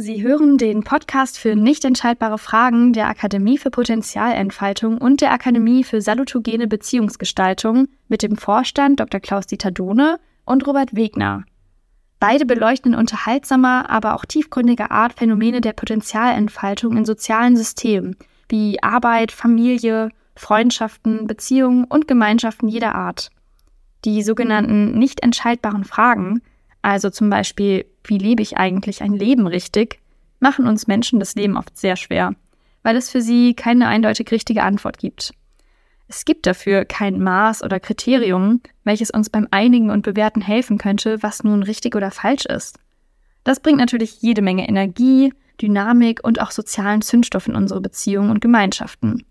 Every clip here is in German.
Sie hören den Podcast für nicht entscheidbare Fragen der Akademie für Potenzialentfaltung und der Akademie für salutogene Beziehungsgestaltung mit dem Vorstand Dr. Klaus-Dieter Dohne und Robert Wegner. Beide beleuchten in unterhaltsamer, aber auch tiefgründiger Art Phänomene der Potenzialentfaltung in sozialen Systemen wie Arbeit, Familie, Freundschaften, Beziehungen und Gemeinschaften jeder Art. Die sogenannten nicht entscheidbaren Fragen also zum Beispiel, wie lebe ich eigentlich ein Leben richtig, machen uns Menschen das Leben oft sehr schwer, weil es für sie keine eindeutig richtige Antwort gibt. Es gibt dafür kein Maß oder Kriterium, welches uns beim Einigen und Bewerten helfen könnte, was nun richtig oder falsch ist. Das bringt natürlich jede Menge Energie, Dynamik und auch sozialen Zündstoff in unsere Beziehungen und Gemeinschaften.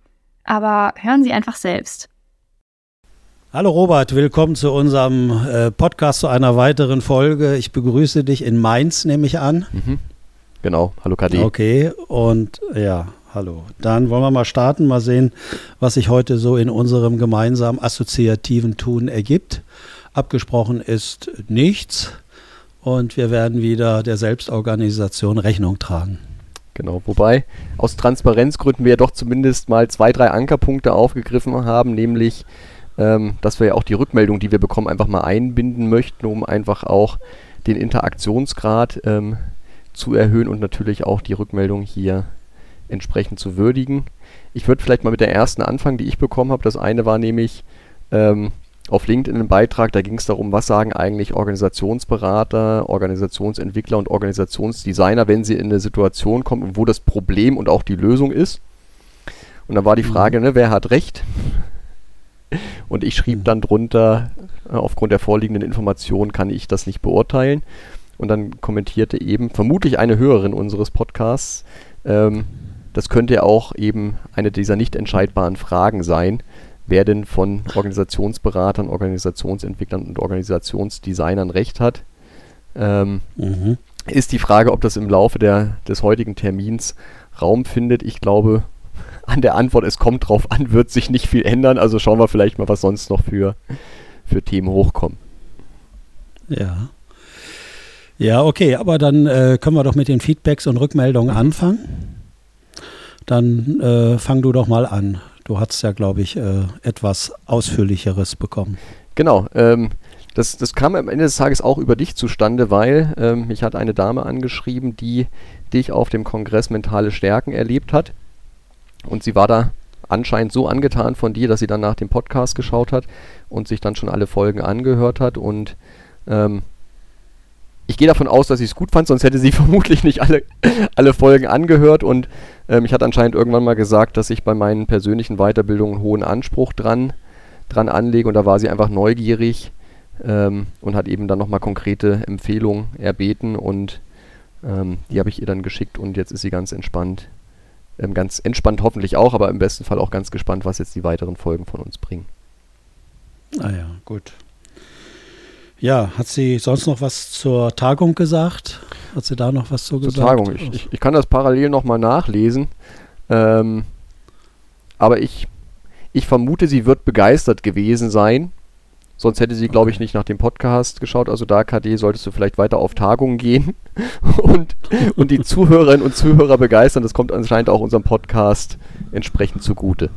Aber hören Sie einfach selbst. Hallo Robert, willkommen zu unserem äh, Podcast zu einer weiteren Folge. Ich begrüße dich in Mainz, nehme ich an. Mhm. Genau, hallo KD. Okay, und ja, hallo. Dann wollen wir mal starten, mal sehen, was sich heute so in unserem gemeinsamen assoziativen Tun ergibt. Abgesprochen ist nichts und wir werden wieder der Selbstorganisation Rechnung tragen. Genau, wobei aus Transparenzgründen wir ja doch zumindest mal zwei, drei Ankerpunkte aufgegriffen haben, nämlich ähm, dass wir ja auch die Rückmeldung, die wir bekommen, einfach mal einbinden möchten, um einfach auch den Interaktionsgrad ähm, zu erhöhen und natürlich auch die Rückmeldung hier entsprechend zu würdigen. Ich würde vielleicht mal mit der ersten anfangen, die ich bekommen habe. Das eine war nämlich ähm, auf LinkedIn ein Beitrag, da ging es darum, was sagen eigentlich Organisationsberater, Organisationsentwickler und Organisationsdesigner, wenn sie in eine Situation kommen, wo das Problem und auch die Lösung ist. Und da war die mhm. Frage, ne, wer hat recht? Und ich schrieb dann drunter, äh, aufgrund der vorliegenden Informationen kann ich das nicht beurteilen. Und dann kommentierte eben vermutlich eine Hörerin unseres Podcasts, ähm, das könnte ja auch eben eine dieser nicht entscheidbaren Fragen sein, wer denn von Organisationsberatern, Organisationsentwicklern und Organisationsdesignern recht hat. Ähm, mhm. Ist die Frage, ob das im Laufe der, des heutigen Termins Raum findet. Ich glaube, an der Antwort, es kommt drauf an, wird sich nicht viel ändern. Also schauen wir vielleicht mal, was sonst noch für, für Themen hochkommen. Ja. Ja, okay, aber dann äh, können wir doch mit den Feedbacks und Rückmeldungen anfangen. Dann äh, fang du doch mal an. Du hast ja, glaube ich, äh, etwas Ausführlicheres bekommen. Genau. Ähm, das, das kam am Ende des Tages auch über dich zustande, weil ähm, mich hat eine Dame angeschrieben, die dich auf dem Kongress Mentale Stärken erlebt hat. Und sie war da anscheinend so angetan von dir, dass sie dann nach dem Podcast geschaut hat und sich dann schon alle Folgen angehört hat. Und ähm, ich gehe davon aus, dass sie es gut fand, sonst hätte sie vermutlich nicht alle, alle Folgen angehört. Und ähm, ich hatte anscheinend irgendwann mal gesagt, dass ich bei meinen persönlichen Weiterbildungen einen hohen Anspruch dran, dran anlege. Und da war sie einfach neugierig ähm, und hat eben dann nochmal konkrete Empfehlungen erbeten. Und ähm, die habe ich ihr dann geschickt und jetzt ist sie ganz entspannt ähm, ganz entspannt hoffentlich auch, aber im besten Fall auch ganz gespannt, was jetzt die weiteren Folgen von uns bringen. Ah ja, gut. Ja, hat sie sonst noch was zur Tagung gesagt? Hat sie da noch was zu gesagt? Zur Tagung. Ich, ich, ich kann das parallel nochmal nachlesen. Ähm, aber ich, ich vermute, sie wird begeistert gewesen sein. Sonst hätte sie, glaube ich, nicht nach dem Podcast geschaut. Also da, KD, solltest du vielleicht weiter auf Tagungen gehen und, und die Zuhörerinnen und Zuhörer begeistern. Das kommt anscheinend auch unserem Podcast entsprechend zugute.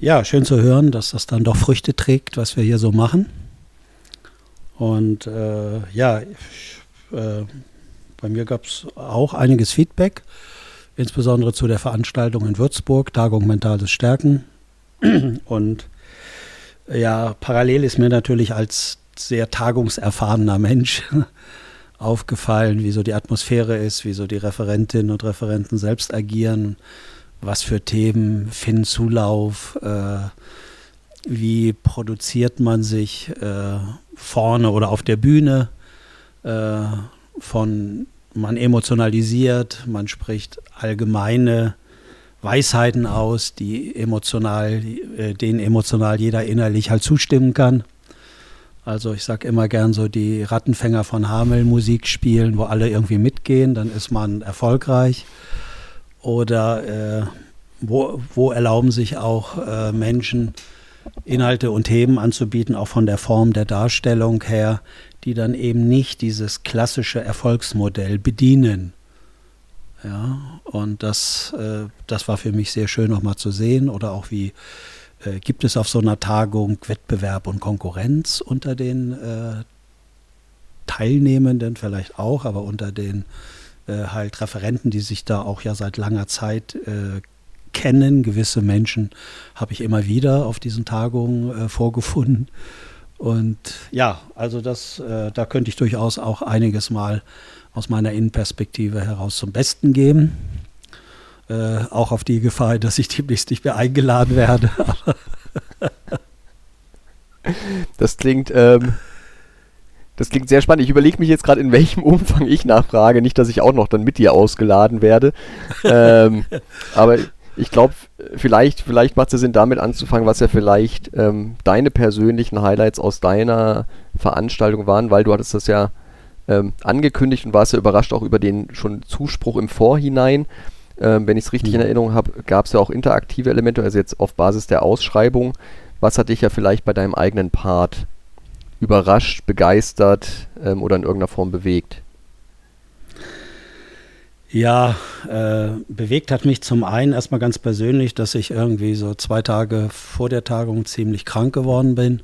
Ja, schön zu hören, dass das dann doch Früchte trägt, was wir hier so machen. Und äh, ja, äh, bei mir gab es auch einiges Feedback, insbesondere zu der Veranstaltung in Würzburg, Tagung Mentales Stärken. Und ja, parallel ist mir natürlich als sehr tagungserfahrener Mensch aufgefallen, wie so die Atmosphäre ist, wie so die Referentinnen und Referenten selbst agieren, was für Themen finden Zulauf, äh, wie produziert man sich äh, vorne oder auf der Bühne äh, von man emotionalisiert, man spricht allgemeine Weisheiten aus, die emotional, äh, denen emotional jeder innerlich halt zustimmen kann. Also ich sage immer gern so die Rattenfänger von Hamel Musik spielen, wo alle irgendwie mitgehen, dann ist man erfolgreich. Oder äh, wo, wo erlauben sich auch äh, Menschen Inhalte und Themen anzubieten, auch von der Form der Darstellung her, die dann eben nicht dieses klassische Erfolgsmodell bedienen. Ja, und das, äh, das war für mich sehr schön nochmal zu sehen. Oder auch wie äh, gibt es auf so einer Tagung Wettbewerb und Konkurrenz unter den äh, Teilnehmenden vielleicht auch, aber unter den äh, halt Referenten, die sich da auch ja seit langer Zeit äh, kennen. Gewisse Menschen habe ich immer wieder auf diesen Tagungen äh, vorgefunden. Und ja, also das, da könnte ich durchaus auch einiges mal aus meiner Innenperspektive heraus zum Besten geben. Äh, auch auf die Gefahr, dass ich demnächst nicht mehr eingeladen werde. das klingt, ähm, das klingt sehr spannend. Ich überlege mich jetzt gerade, in welchem Umfang ich nachfrage. Nicht, dass ich auch noch dann mit dir ausgeladen werde. ähm, aber ich glaube, vielleicht, vielleicht macht es Sinn, damit anzufangen, was ja vielleicht ähm, deine persönlichen Highlights aus deiner Veranstaltung waren, weil du hattest das ja ähm, angekündigt und warst ja überrascht auch über den schon Zuspruch im Vorhinein. Ähm, wenn ich es richtig mhm. in Erinnerung habe, gab es ja auch interaktive Elemente, also jetzt auf Basis der Ausschreibung. Was hat dich ja vielleicht bei deinem eigenen Part überrascht, begeistert ähm, oder in irgendeiner Form bewegt? Ja, äh, bewegt hat mich zum einen erstmal ganz persönlich, dass ich irgendwie so zwei Tage vor der Tagung ziemlich krank geworden bin,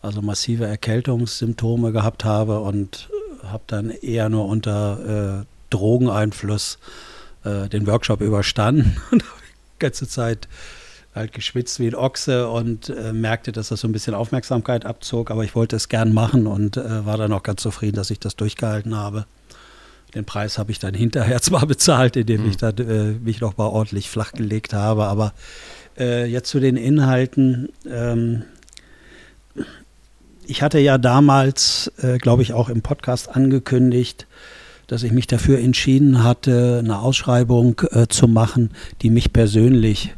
also massive Erkältungssymptome gehabt habe und habe dann eher nur unter äh, Drogeneinfluss äh, den Workshop überstanden und habe die ganze Zeit halt geschwitzt wie ein Ochse und äh, merkte, dass das so ein bisschen Aufmerksamkeit abzog, aber ich wollte es gern machen und äh, war dann auch ganz zufrieden, dass ich das durchgehalten habe. Den Preis habe ich dann hinterher zwar bezahlt, indem mhm. ich dann äh, mich noch mal ordentlich flachgelegt habe, aber äh, jetzt zu den Inhalten. Ähm, ich hatte ja damals, äh, glaube ich, auch im Podcast angekündigt, dass ich mich dafür entschieden hatte, eine Ausschreibung äh, zu machen, die mich persönlich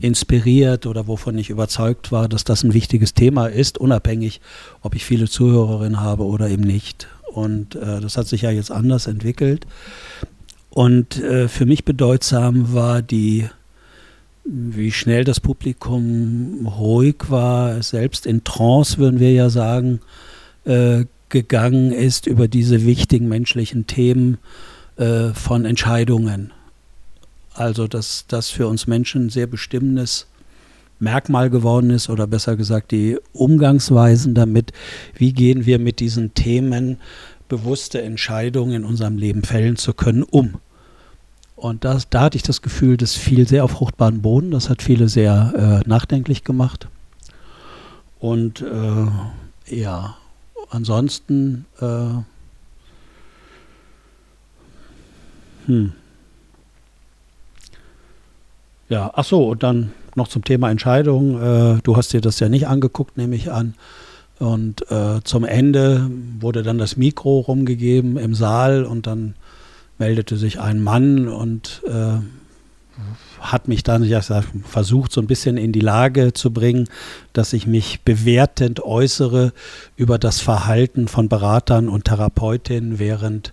inspiriert oder wovon ich überzeugt war, dass das ein wichtiges Thema ist, unabhängig, ob ich viele Zuhörerinnen habe oder eben nicht. Und äh, das hat sich ja jetzt anders entwickelt. Und äh, für mich bedeutsam war die, wie schnell das Publikum ruhig war, selbst in Trance, würden wir ja sagen, äh, gegangen ist über diese wichtigen menschlichen Themen äh, von Entscheidungen. Also, dass das für uns Menschen ein sehr bestimmendes Merkmal geworden ist oder besser gesagt die Umgangsweisen damit, wie gehen wir mit diesen Themen bewusste Entscheidungen in unserem Leben fällen zu können, um. Und das, da hatte ich das Gefühl, das fiel sehr auf fruchtbaren Boden. Das hat viele sehr äh, nachdenklich gemacht. Und äh, ja, ansonsten, äh, hm. Ja, ach so, und dann noch zum Thema Entscheidung. Äh, du hast dir das ja nicht angeguckt, nehme ich an. Und äh, zum Ende wurde dann das Mikro rumgegeben im Saal und dann meldete sich ein Mann und äh, hat mich dann ja, versucht, so ein bisschen in die Lage zu bringen, dass ich mich bewertend äußere über das Verhalten von Beratern und Therapeutinnen während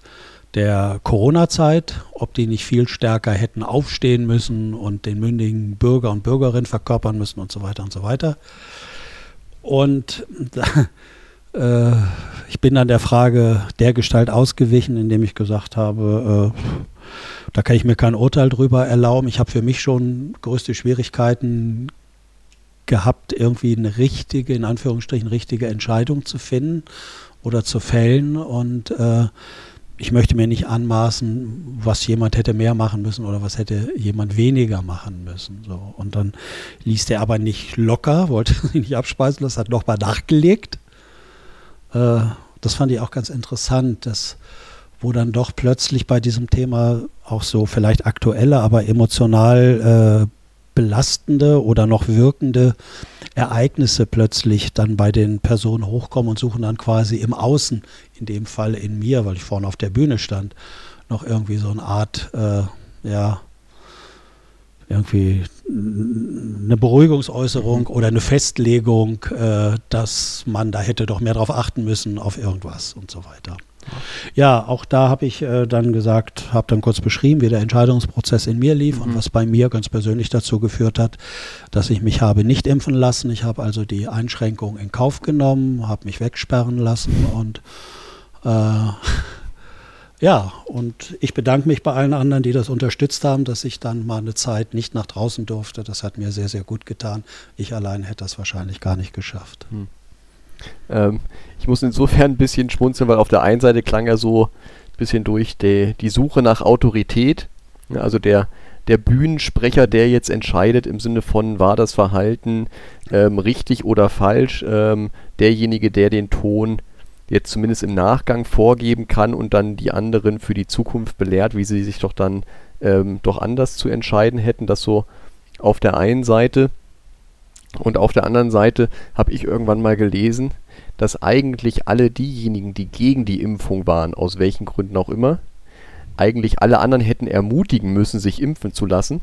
der Corona-Zeit, ob die nicht viel stärker hätten aufstehen müssen und den mündigen Bürger und Bürgerinnen verkörpern müssen und so weiter und so weiter. Und äh, ich bin dann der Frage der Gestalt ausgewichen, indem ich gesagt habe, äh, da kann ich mir kein Urteil drüber erlauben. Ich habe für mich schon größte Schwierigkeiten gehabt, irgendwie eine richtige, in Anführungsstrichen richtige Entscheidung zu finden oder zu fällen. Und äh, ich möchte mir nicht anmaßen, was jemand hätte mehr machen müssen oder was hätte jemand weniger machen müssen. So. Und dann ließ der aber nicht locker, wollte sich nicht abspeisen lassen, hat nochmal nachgelegt. Äh, das fand ich auch ganz interessant, dass wo dann doch plötzlich bei diesem Thema auch so vielleicht aktuelle, aber emotional äh, belastende oder noch wirkende Ereignisse plötzlich dann bei den Personen hochkommen und suchen dann quasi im Außen, in dem Fall in mir, weil ich vorne auf der Bühne stand, noch irgendwie so eine Art, äh, ja, irgendwie eine Beruhigungsäußerung oder eine Festlegung, äh, dass man da hätte doch mehr drauf achten müssen auf irgendwas und so weiter. Ja, auch da habe ich äh, dann gesagt, habe dann kurz beschrieben, wie der Entscheidungsprozess in mir lief mhm. und was bei mir ganz persönlich dazu geführt hat, dass ich mich habe nicht impfen lassen. Ich habe also die Einschränkung in Kauf genommen, habe mich wegsperren lassen und äh, ja, und ich bedanke mich bei allen anderen, die das unterstützt haben, dass ich dann mal eine Zeit nicht nach draußen durfte. Das hat mir sehr, sehr gut getan. Ich allein hätte das wahrscheinlich gar nicht geschafft. Hm. Ähm, ich muss insofern ein bisschen schmunzeln, weil auf der einen Seite klang er so ein bisschen durch die, die Suche nach Autorität. Also der, der Bühnensprecher, der jetzt entscheidet im Sinne von, war das Verhalten ähm, richtig oder falsch, ähm, derjenige, der den Ton jetzt zumindest im Nachgang vorgeben kann und dann die anderen für die Zukunft belehrt, wie sie sich doch dann ähm, doch anders zu entscheiden hätten. Das so auf der einen Seite. Und auf der anderen Seite habe ich irgendwann mal gelesen, dass eigentlich alle diejenigen, die gegen die Impfung waren, aus welchen Gründen auch immer, eigentlich alle anderen hätten ermutigen müssen, sich impfen zu lassen.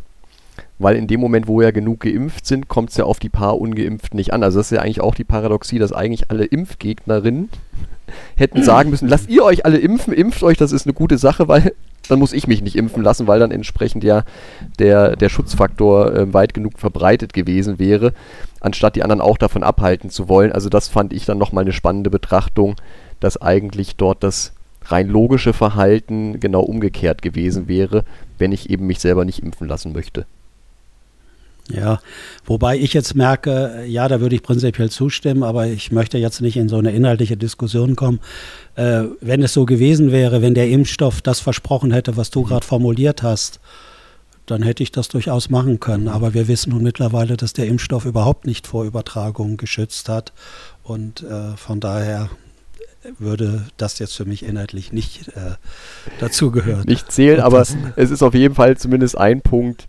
Weil in dem Moment, wo ja genug geimpft sind, kommt es ja auf die paar Ungeimpften nicht an. Also das ist ja eigentlich auch die Paradoxie, dass eigentlich alle Impfgegnerinnen hätten sagen müssen, lasst ihr euch alle impfen, impft euch, das ist eine gute Sache, weil dann muss ich mich nicht impfen lassen, weil dann entsprechend ja der, der Schutzfaktor äh, weit genug verbreitet gewesen wäre, anstatt die anderen auch davon abhalten zu wollen. Also das fand ich dann nochmal eine spannende Betrachtung, dass eigentlich dort das rein logische Verhalten genau umgekehrt gewesen wäre, wenn ich eben mich selber nicht impfen lassen möchte. Ja, wobei ich jetzt merke, ja, da würde ich prinzipiell zustimmen, aber ich möchte jetzt nicht in so eine inhaltliche Diskussion kommen. Äh, wenn es so gewesen wäre, wenn der Impfstoff das versprochen hätte, was du mhm. gerade formuliert hast, dann hätte ich das durchaus machen können. Aber wir wissen nun mittlerweile, dass der Impfstoff überhaupt nicht vor Übertragung geschützt hat. Und äh, von daher würde das jetzt für mich inhaltlich nicht äh, dazugehören. Nicht zählen, aber es ist auf jeden Fall zumindest ein Punkt,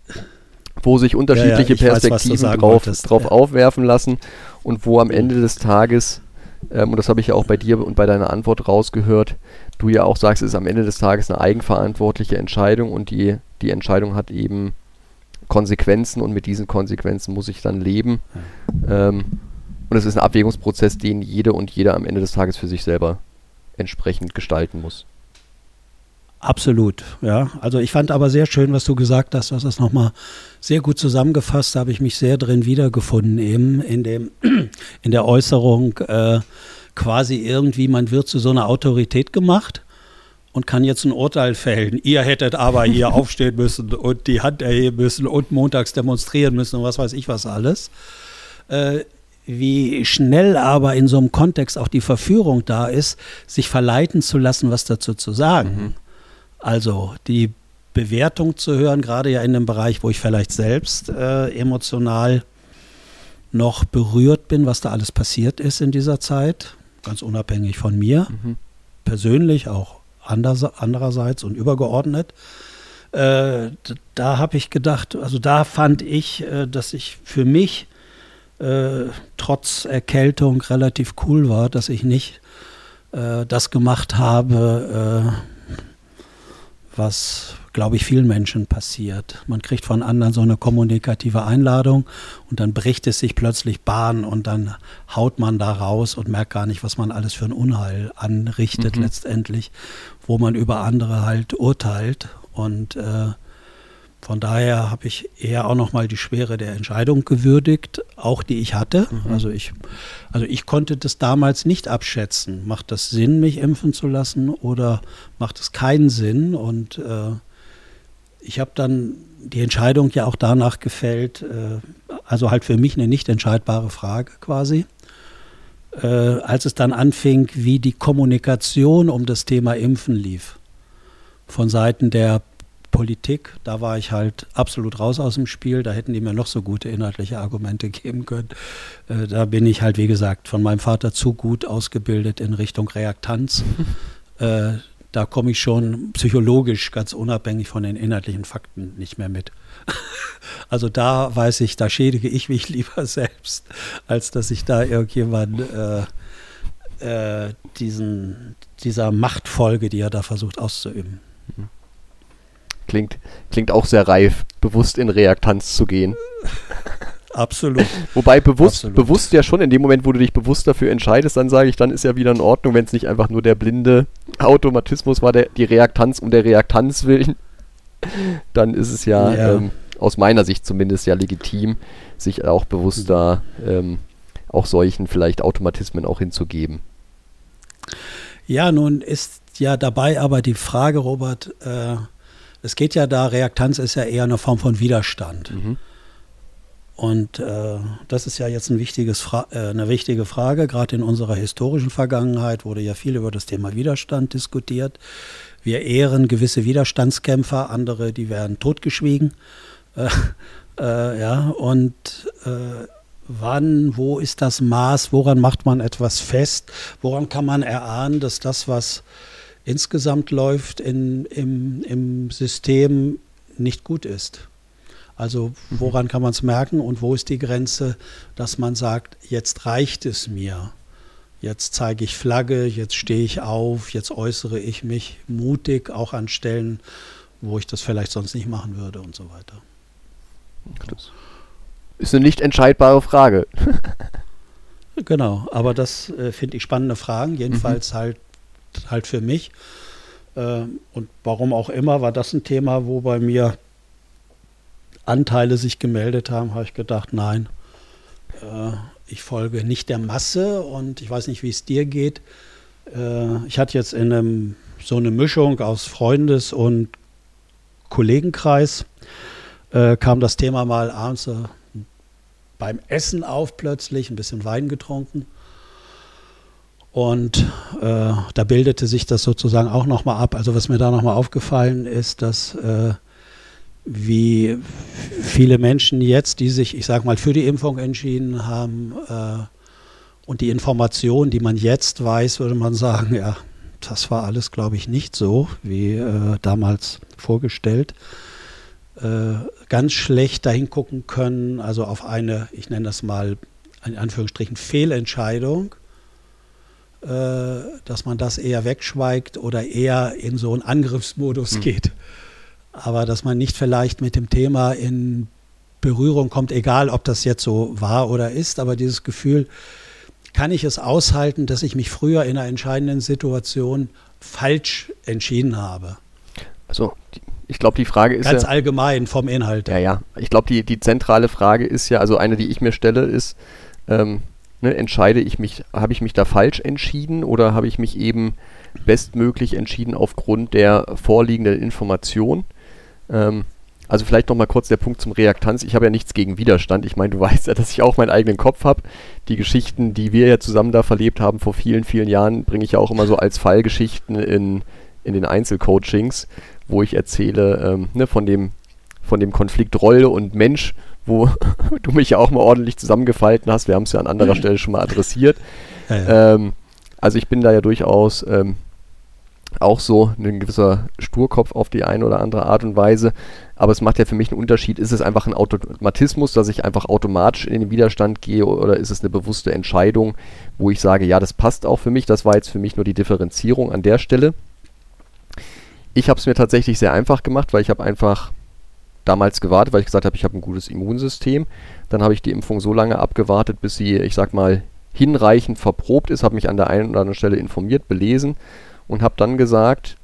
wo sich unterschiedliche ja, ja, Perspektiven weiß, drauf, drauf ja. aufwerfen lassen und wo am Ende des Tages, ähm, und das habe ich ja auch bei dir und bei deiner Antwort rausgehört, du ja auch sagst, es ist am Ende des Tages eine eigenverantwortliche Entscheidung und die, die Entscheidung hat eben Konsequenzen und mit diesen Konsequenzen muss ich dann leben. Ähm, und es ist ein Abwägungsprozess, den jede und jeder am Ende des Tages für sich selber entsprechend gestalten muss. Absolut, ja. Also ich fand aber sehr schön, was du gesagt hast. Du hast das nochmal sehr gut zusammengefasst. Da habe ich mich sehr drin wiedergefunden, eben in, dem, in der Äußerung, äh, quasi irgendwie, man wird zu so einer Autorität gemacht und kann jetzt ein Urteil fällen. Ihr hättet aber hier aufstehen müssen und die Hand erheben müssen und montags demonstrieren müssen und was weiß ich was alles. Äh, wie schnell aber in so einem Kontext auch die Verführung da ist, sich verleiten zu lassen, was dazu zu sagen. Mhm. Also die Bewertung zu hören, gerade ja in dem Bereich, wo ich vielleicht selbst äh, emotional noch berührt bin, was da alles passiert ist in dieser Zeit, ganz unabhängig von mir, mhm. persönlich auch andererseits und übergeordnet. Äh, da habe ich gedacht, also da fand ich, äh, dass ich für mich äh, trotz Erkältung relativ cool war, dass ich nicht äh, das gemacht habe, äh, was, glaube ich, vielen Menschen passiert. Man kriegt von anderen so eine kommunikative Einladung und dann bricht es sich plötzlich Bahn und dann haut man da raus und merkt gar nicht, was man alles für ein Unheil anrichtet mhm. letztendlich, wo man über andere halt urteilt. Und äh, von daher habe ich eher auch nochmal die Schwere der Entscheidung gewürdigt, auch die ich hatte. Mhm. Also, ich, also ich konnte das damals nicht abschätzen. Macht das Sinn, mich impfen zu lassen oder macht es keinen Sinn? Und äh, ich habe dann die Entscheidung ja auch danach gefällt, äh, also halt für mich eine nicht entscheidbare Frage quasi. Äh, als es dann anfing, wie die Kommunikation um das Thema Impfen lief. Von Seiten der Politik, da war ich halt absolut raus aus dem Spiel. Da hätten die mir noch so gute inhaltliche Argumente geben können. Äh, da bin ich halt, wie gesagt, von meinem Vater zu gut ausgebildet in Richtung Reaktanz. äh, da komme ich schon psychologisch ganz unabhängig von den inhaltlichen Fakten nicht mehr mit. also da weiß ich, da schädige ich mich lieber selbst, als dass ich da irgendjemand äh, äh, diesen, dieser Machtfolge, die er da versucht auszuüben. Mhm. Klingt, klingt auch sehr reif, bewusst in Reaktanz zu gehen. Absolut. Wobei bewusst, Absolut. bewusst ja schon, in dem Moment, wo du dich bewusst dafür entscheidest, dann sage ich, dann ist ja wieder in Ordnung, wenn es nicht einfach nur der blinde Automatismus war, der, die Reaktanz um der Reaktanz willen. Dann ist es ja, ja. Ähm, aus meiner Sicht zumindest ja legitim, sich auch bewusst da ähm, auch solchen vielleicht Automatismen auch hinzugeben. Ja, nun ist ja dabei aber die Frage, Robert, äh, es geht ja da, Reaktanz ist ja eher eine Form von Widerstand. Mhm. Und äh, das ist ja jetzt ein Fra äh, eine wichtige Frage. Gerade in unserer historischen Vergangenheit wurde ja viel über das Thema Widerstand diskutiert. Wir ehren gewisse Widerstandskämpfer, andere, die werden totgeschwiegen. Äh, äh ja, und äh, wann, wo ist das Maß, woran macht man etwas fest, woran kann man erahnen, dass das, was insgesamt läuft in, im, im System, nicht gut ist. Also mhm. woran kann man es merken und wo ist die Grenze, dass man sagt, jetzt reicht es mir. Jetzt zeige ich Flagge, jetzt stehe ich auf, jetzt äußere ich mich mutig, auch an Stellen, wo ich das vielleicht sonst nicht machen würde und so weiter. Das ist eine nicht entscheidbare Frage. genau, aber das äh, finde ich spannende Fragen, jedenfalls mhm. halt, halt für mich. Äh, und warum auch immer war das ein Thema, wo bei mir Anteile sich gemeldet haben, habe ich gedacht, nein, äh, ich folge nicht der Masse und ich weiß nicht, wie es dir geht. Äh, ich hatte jetzt in einem, so eine Mischung aus Freundes- und Kollegenkreis, äh, kam das Thema mal abends beim Essen auf plötzlich, ein bisschen Wein getrunken. Und äh, da bildete sich das sozusagen auch nochmal ab. Also was mir da nochmal aufgefallen ist, dass äh, wie viele Menschen jetzt, die sich, ich sage mal, für die Impfung entschieden haben äh, und die Information, die man jetzt weiß, würde man sagen, ja, das war alles, glaube ich, nicht so wie äh, damals vorgestellt. Äh, ganz schlecht dahin gucken können, also auf eine, ich nenne das mal in Anführungsstrichen, Fehlentscheidung, dass man das eher wegschweigt oder eher in so einen Angriffsmodus mhm. geht aber dass man nicht vielleicht mit dem Thema in Berührung kommt, egal ob das jetzt so war oder ist, aber dieses Gefühl, kann ich es aushalten, dass ich mich früher in einer entscheidenden Situation falsch entschieden habe? Also, ich glaube, die Frage ist. Ganz ja, allgemein vom Inhalt. Ja, ja. Ich glaube, die, die zentrale Frage ist ja, also eine, die ich mir stelle, ist, ähm, ne, entscheide ich mich, habe ich mich da falsch entschieden oder habe ich mich eben bestmöglich entschieden aufgrund der vorliegenden Information? Ähm, also vielleicht nochmal kurz der Punkt zum Reaktanz. Ich habe ja nichts gegen Widerstand. Ich meine, du weißt ja, dass ich auch meinen eigenen Kopf habe. Die Geschichten, die wir ja zusammen da verlebt haben vor vielen, vielen Jahren, bringe ich ja auch immer so als Fallgeschichten in, in den Einzelcoachings, wo ich erzähle ähm, ne, von, dem, von dem Konflikt Rolle und Mensch, wo du mich ja auch mal ordentlich zusammengefalten hast. Wir haben es ja an anderer Stelle schon mal adressiert. Ja, ja. Ähm, also ich bin da ja durchaus ähm, auch so ein gewisser Sturkopf auf die eine oder andere Art und Weise. Aber es macht ja für mich einen Unterschied. Ist es einfach ein Automatismus, dass ich einfach automatisch in den Widerstand gehe oder ist es eine bewusste Entscheidung, wo ich sage, ja, das passt auch für mich. Das war jetzt für mich nur die Differenzierung an der Stelle. Ich habe es mir tatsächlich sehr einfach gemacht, weil ich habe einfach damals gewartet, weil ich gesagt habe, ich habe ein gutes Immunsystem. Dann habe ich die Impfung so lange abgewartet, bis sie, ich sag mal, hinreichend verprobt ist, habe mich an der einen oder anderen Stelle informiert, belesen und habe dann gesagt,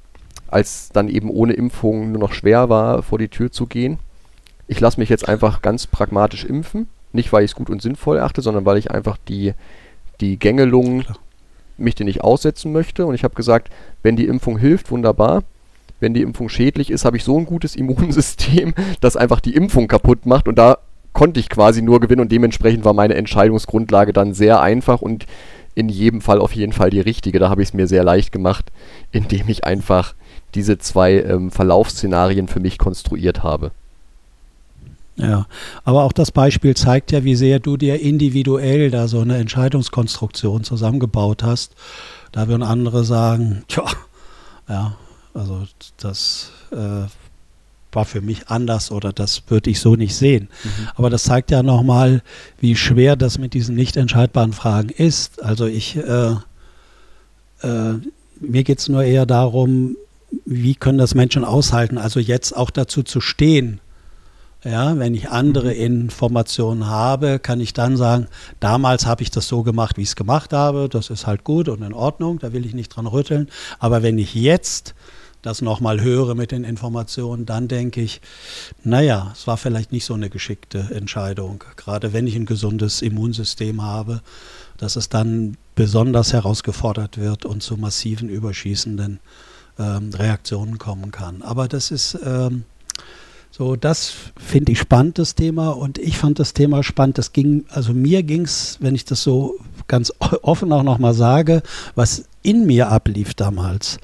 als dann eben ohne Impfung nur noch schwer war, vor die Tür zu gehen, ich lasse mich jetzt einfach ganz pragmatisch impfen. Nicht, weil ich es gut und sinnvoll achte, sondern weil ich einfach die, die Gängelung mich dir nicht aussetzen möchte. Und ich habe gesagt, wenn die Impfung hilft, wunderbar. Wenn die Impfung schädlich ist, habe ich so ein gutes Immunsystem, das einfach die Impfung kaputt macht. Und da konnte ich quasi nur gewinnen und dementsprechend war meine Entscheidungsgrundlage dann sehr einfach und in jedem Fall auf jeden Fall die richtige. Da habe ich es mir sehr leicht gemacht, indem ich einfach diese zwei ähm, Verlaufsszenarien für mich konstruiert habe. Ja, aber auch das Beispiel zeigt ja, wie sehr du dir individuell da so eine Entscheidungskonstruktion zusammengebaut hast. Da würden andere sagen, tja, ja, also das äh, war für mich anders oder das würde ich so nicht sehen. Mhm. Aber das zeigt ja nochmal, wie schwer das mit diesen nicht entscheidbaren Fragen ist. Also ich, äh, äh, mir geht es nur eher darum, wie können das Menschen aushalten, also jetzt auch dazu zu stehen, Ja, wenn ich andere Informationen habe, kann ich dann sagen, damals habe ich das so gemacht, wie ich es gemacht habe. Das ist halt gut und in Ordnung, da will ich nicht dran rütteln. Aber wenn ich jetzt das nochmal höre mit den Informationen, dann denke ich, naja, es war vielleicht nicht so eine geschickte Entscheidung. Gerade wenn ich ein gesundes Immunsystem habe, dass es dann besonders herausgefordert wird und zu massiven überschießenden ähm, Reaktionen kommen kann. Aber das ist ähm, so, das finde ich spannend, das Thema. Und ich fand das Thema spannend. Das ging, also mir ging es, wenn ich das so ganz offen auch nochmal sage, was in mir ablief damals.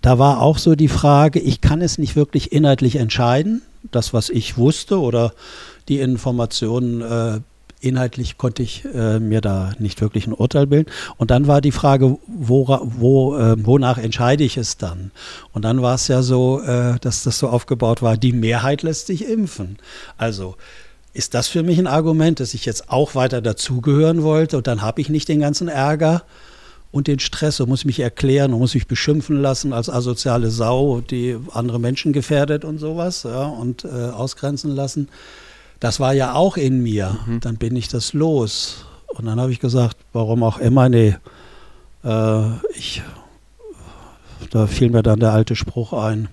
Da war auch so die Frage, ich kann es nicht wirklich inhaltlich entscheiden, das, was ich wusste oder die Informationen äh, inhaltlich konnte ich äh, mir da nicht wirklich ein Urteil bilden. Und dann war die Frage, wo, wo, äh, wonach entscheide ich es dann? Und dann war es ja so, äh, dass das so aufgebaut war, die Mehrheit lässt sich impfen. Also ist das für mich ein Argument, dass ich jetzt auch weiter dazugehören wollte und dann habe ich nicht den ganzen Ärger und den Stress und muss mich erklären und muss mich beschimpfen lassen als asoziale Sau, die andere Menschen gefährdet und sowas ja, und äh, ausgrenzen lassen das war ja auch in mir. Mhm. Dann bin ich das los. Und dann habe ich gesagt, warum auch immer, nee, äh, ich, da fiel mir dann der alte Spruch ein,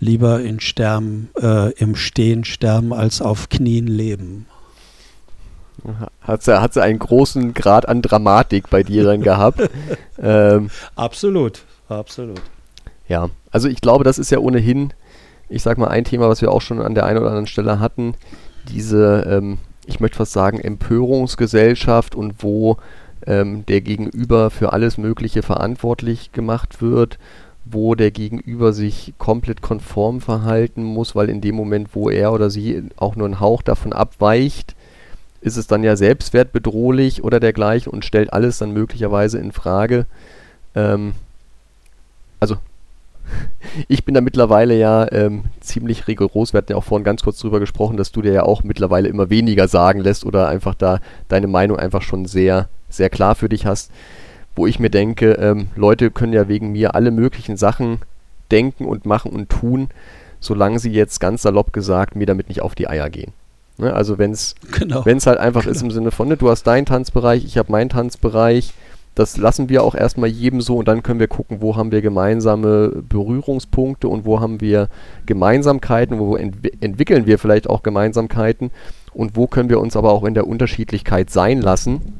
lieber in Sterben, äh, im Stehen sterben, als auf Knien leben. Hat sie, hat sie einen großen Grad an Dramatik bei dir dann gehabt? ähm, absolut, absolut. Ja, also ich glaube, das ist ja ohnehin, ich sag mal, ein Thema, was wir auch schon an der einen oder anderen Stelle hatten diese, ähm, ich möchte fast sagen, Empörungsgesellschaft und wo ähm, der Gegenüber für alles Mögliche verantwortlich gemacht wird, wo der Gegenüber sich komplett konform verhalten muss, weil in dem Moment, wo er oder sie auch nur einen Hauch davon abweicht, ist es dann ja selbstwertbedrohlich oder dergleichen und stellt alles dann möglicherweise in Frage. Ähm, also ich bin da mittlerweile ja ähm, ziemlich rigoros. Wir hatten ja auch vorhin ganz kurz drüber gesprochen, dass du dir ja auch mittlerweile immer weniger sagen lässt oder einfach da deine Meinung einfach schon sehr, sehr klar für dich hast. Wo ich mir denke, ähm, Leute können ja wegen mir alle möglichen Sachen denken und machen und tun, solange sie jetzt ganz salopp gesagt mir damit nicht auf die Eier gehen. Ne? Also wenn es genau. halt einfach genau. ist im Sinne von, ne, du hast deinen Tanzbereich, ich habe meinen Tanzbereich, das lassen wir auch erstmal jedem so und dann können wir gucken, wo haben wir gemeinsame Berührungspunkte und wo haben wir Gemeinsamkeiten, wo ent entwickeln wir vielleicht auch Gemeinsamkeiten und wo können wir uns aber auch in der Unterschiedlichkeit sein lassen.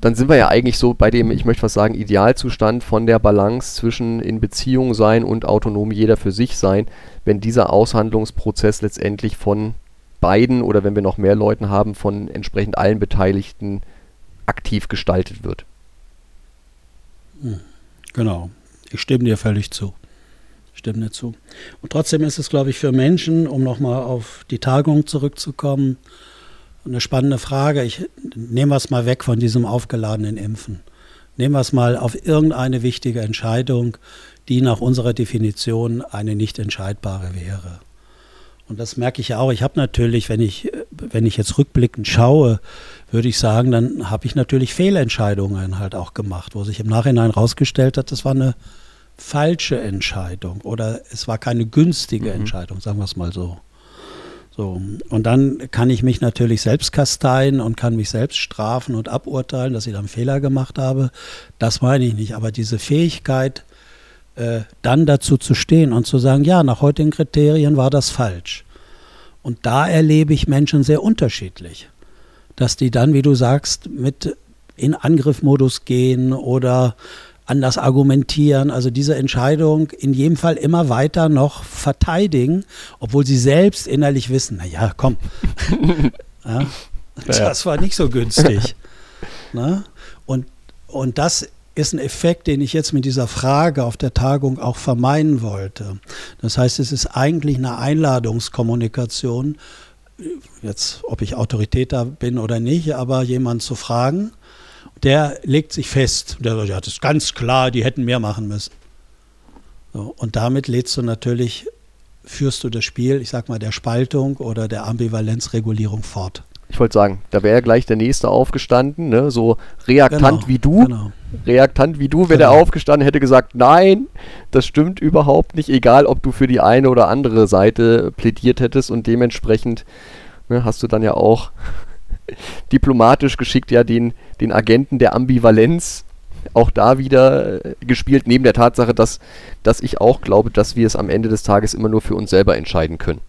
Dann sind wir ja eigentlich so bei dem, ich möchte was sagen, Idealzustand von der Balance zwischen in Beziehung sein und autonom jeder für sich sein, wenn dieser Aushandlungsprozess letztendlich von beiden oder wenn wir noch mehr Leuten haben, von entsprechend allen Beteiligten aktiv gestaltet wird. Hm, genau. Ich stimme dir völlig zu. Ich stimme dir zu. Und trotzdem ist es, glaube ich, für Menschen, um nochmal auf die Tagung zurückzukommen, eine spannende Frage. Ich nehme was mal weg von diesem aufgeladenen Impfen. Nehmen wir es mal auf irgendeine wichtige Entscheidung, die nach unserer Definition eine nicht entscheidbare wäre. Und das merke ich ja auch. Ich habe natürlich, wenn ich, wenn ich jetzt rückblickend schaue, würde ich sagen, dann habe ich natürlich Fehlentscheidungen halt auch gemacht, wo sich im Nachhinein herausgestellt hat, das war eine falsche Entscheidung oder es war keine günstige mhm. Entscheidung, sagen wir es mal so. So, und dann kann ich mich natürlich selbst kasteien und kann mich selbst strafen und aburteilen, dass ich da einen Fehler gemacht habe. Das meine ich nicht. Aber diese Fähigkeit, äh, dann dazu zu stehen und zu sagen, ja, nach heutigen Kriterien war das falsch. Und da erlebe ich Menschen sehr unterschiedlich dass die dann, wie du sagst, mit in Angriffmodus gehen oder anders argumentieren, also diese Entscheidung in jedem Fall immer weiter noch verteidigen, obwohl sie selbst innerlich wissen, naja, komm, ja, das war nicht so günstig. ne? und, und das ist ein Effekt, den ich jetzt mit dieser Frage auf der Tagung auch vermeiden wollte. Das heißt, es ist eigentlich eine Einladungskommunikation jetzt, ob ich Autorität da bin oder nicht, aber jemand zu fragen, der legt sich fest. Der sagt, ja, das ist ganz klar, die hätten mehr machen müssen. So, und damit lädst du natürlich, führst du das Spiel, ich sag mal, der Spaltung oder der Ambivalenzregulierung fort. Ich wollte sagen, da wäre gleich der Nächste aufgestanden, ne? so reaktant genau, wie du. Genau. Reaktant wie du, wäre der aufgestanden, hätte gesagt, nein, das stimmt überhaupt nicht, egal ob du für die eine oder andere Seite plädiert hättest und dementsprechend ne, hast du dann ja auch diplomatisch geschickt ja den, den Agenten der Ambivalenz auch da wieder äh, gespielt, neben der Tatsache, dass, dass ich auch glaube, dass wir es am Ende des Tages immer nur für uns selber entscheiden können.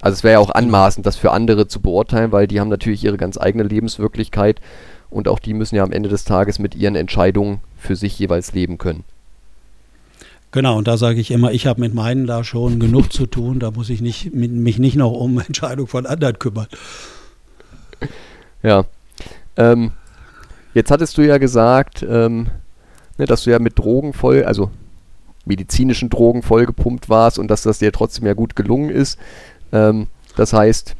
Also es wäre ja auch anmaßend, das für andere zu beurteilen, weil die haben natürlich ihre ganz eigene Lebenswirklichkeit und auch die müssen ja am Ende des Tages mit ihren Entscheidungen für sich jeweils leben können. Genau, und da sage ich immer, ich habe mit meinen da schon genug zu tun, da muss ich nicht, mich nicht noch um Entscheidungen von anderen kümmern. Ja. Ähm, jetzt hattest du ja gesagt, ähm, ne, dass du ja mit Drogen voll, also medizinischen Drogen vollgepumpt warst und dass das dir trotzdem ja gut gelungen ist. Ähm, das heißt,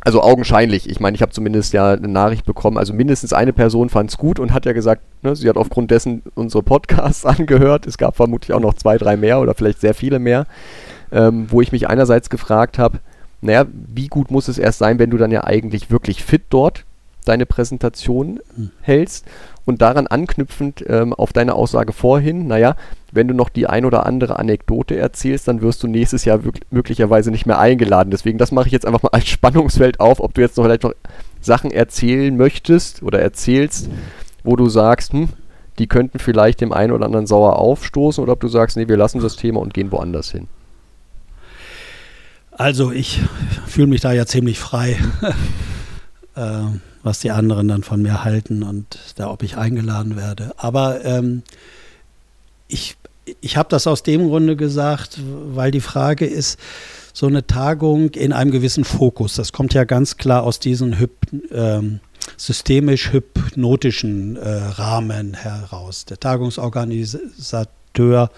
also augenscheinlich, ich meine, ich habe zumindest ja eine Nachricht bekommen, also mindestens eine Person fand es gut und hat ja gesagt, ne, sie hat aufgrund dessen unsere Podcasts angehört. Es gab vermutlich auch noch zwei, drei mehr oder vielleicht sehr viele mehr, ähm, wo ich mich einerseits gefragt habe, naja, wie gut muss es erst sein, wenn du dann ja eigentlich wirklich fit dort deine Präsentation mhm. hältst und daran anknüpfend ähm, auf deine Aussage vorhin, naja, wenn du noch die ein oder andere Anekdote erzählst, dann wirst du nächstes Jahr möglicherweise nicht mehr eingeladen. Deswegen, das mache ich jetzt einfach mal als Spannungsfeld auf, ob du jetzt noch vielleicht noch Sachen erzählen möchtest oder erzählst, wo du sagst, hm, die könnten vielleicht dem einen oder anderen sauer aufstoßen oder ob du sagst, nee, wir lassen das Thema und gehen woanders hin. Also ich fühle mich da ja ziemlich frei, äh, was die anderen dann von mir halten und da, ob ich eingeladen werde. Aber ähm, ich, ich habe das aus dem Grunde gesagt, weil die Frage ist, so eine Tagung in einem gewissen Fokus, das kommt ja ganz klar aus diesen Hyp, ähm, systemisch-hypnotischen äh, Rahmen heraus. Der Tagungsorganisateur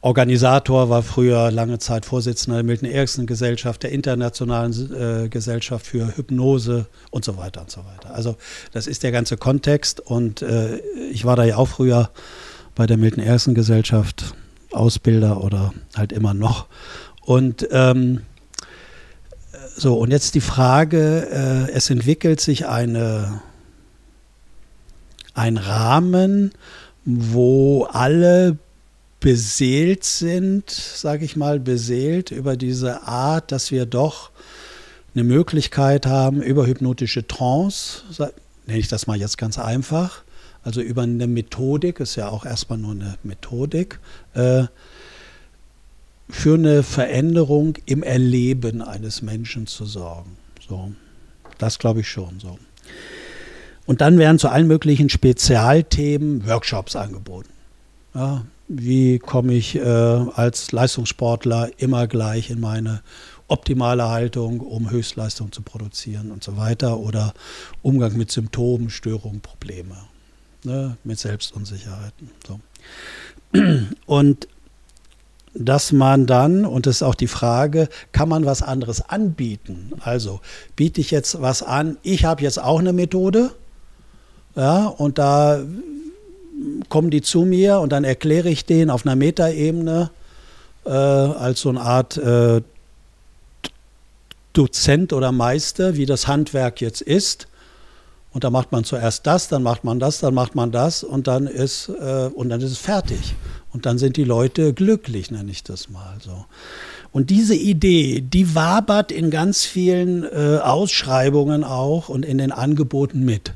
Organisator, war früher lange Zeit Vorsitzender der Milton Erickson Gesellschaft, der Internationalen äh, Gesellschaft für Hypnose und so weiter und so weiter. Also das ist der ganze Kontext und äh, ich war da ja auch früher bei der Milton Erickson Gesellschaft Ausbilder oder halt immer noch. Und ähm, so, und jetzt die Frage, äh, es entwickelt sich eine, ein Rahmen, wo alle beseelt sind, sage ich mal, beseelt über diese Art, dass wir doch eine Möglichkeit haben, über hypnotische Trance, nenne ich das mal jetzt ganz einfach, also über eine Methodik, ist ja auch erstmal nur eine Methodik, äh, für eine Veränderung im Erleben eines Menschen zu sorgen. So, das glaube ich schon so. Und dann werden zu allen möglichen Spezialthemen Workshops angeboten. Ja, wie komme ich äh, als Leistungssportler immer gleich in meine optimale Haltung, um Höchstleistung zu produzieren und so weiter. Oder Umgang mit Symptomen, Störungen, Probleme, ne, mit Selbstunsicherheiten. So. Und dass man dann, und das ist auch die Frage, kann man was anderes anbieten? Also biete ich jetzt was an, ich habe jetzt auch eine Methode, ja, und da kommen die zu mir und dann erkläre ich denen auf einer Metaebene äh, als so eine Art äh, Dozent oder Meister, wie das Handwerk jetzt ist. Und da macht man zuerst das, dann macht man das, dann macht man das und dann ist, äh, und dann ist es fertig. Und dann sind die Leute glücklich, nenne ich das mal so. Und diese Idee, die wabert in ganz vielen äh, Ausschreibungen auch und in den Angeboten mit.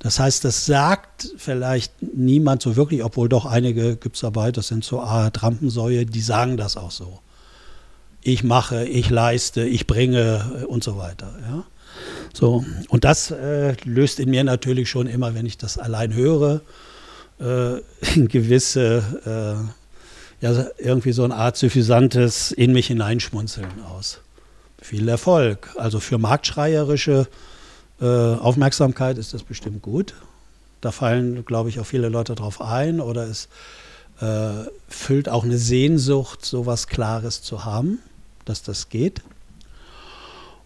Das heißt, das sagt vielleicht niemand so wirklich, obwohl doch einige gibt es dabei, das sind so Rampensäue, die sagen das auch so. Ich mache, ich leiste, ich bringe und so weiter. Ja? So, und das äh, löst in mir natürlich schon immer, wenn ich das allein höre, äh, gewisse, äh, ja, irgendwie so eine Art suffisantes in mich hineinschmunzeln aus. Viel Erfolg. Also für marktschreierische äh, Aufmerksamkeit ist das bestimmt gut. Da fallen, glaube ich, auch viele Leute drauf ein oder es äh, füllt auch eine Sehnsucht, so was Klares zu haben, dass das geht.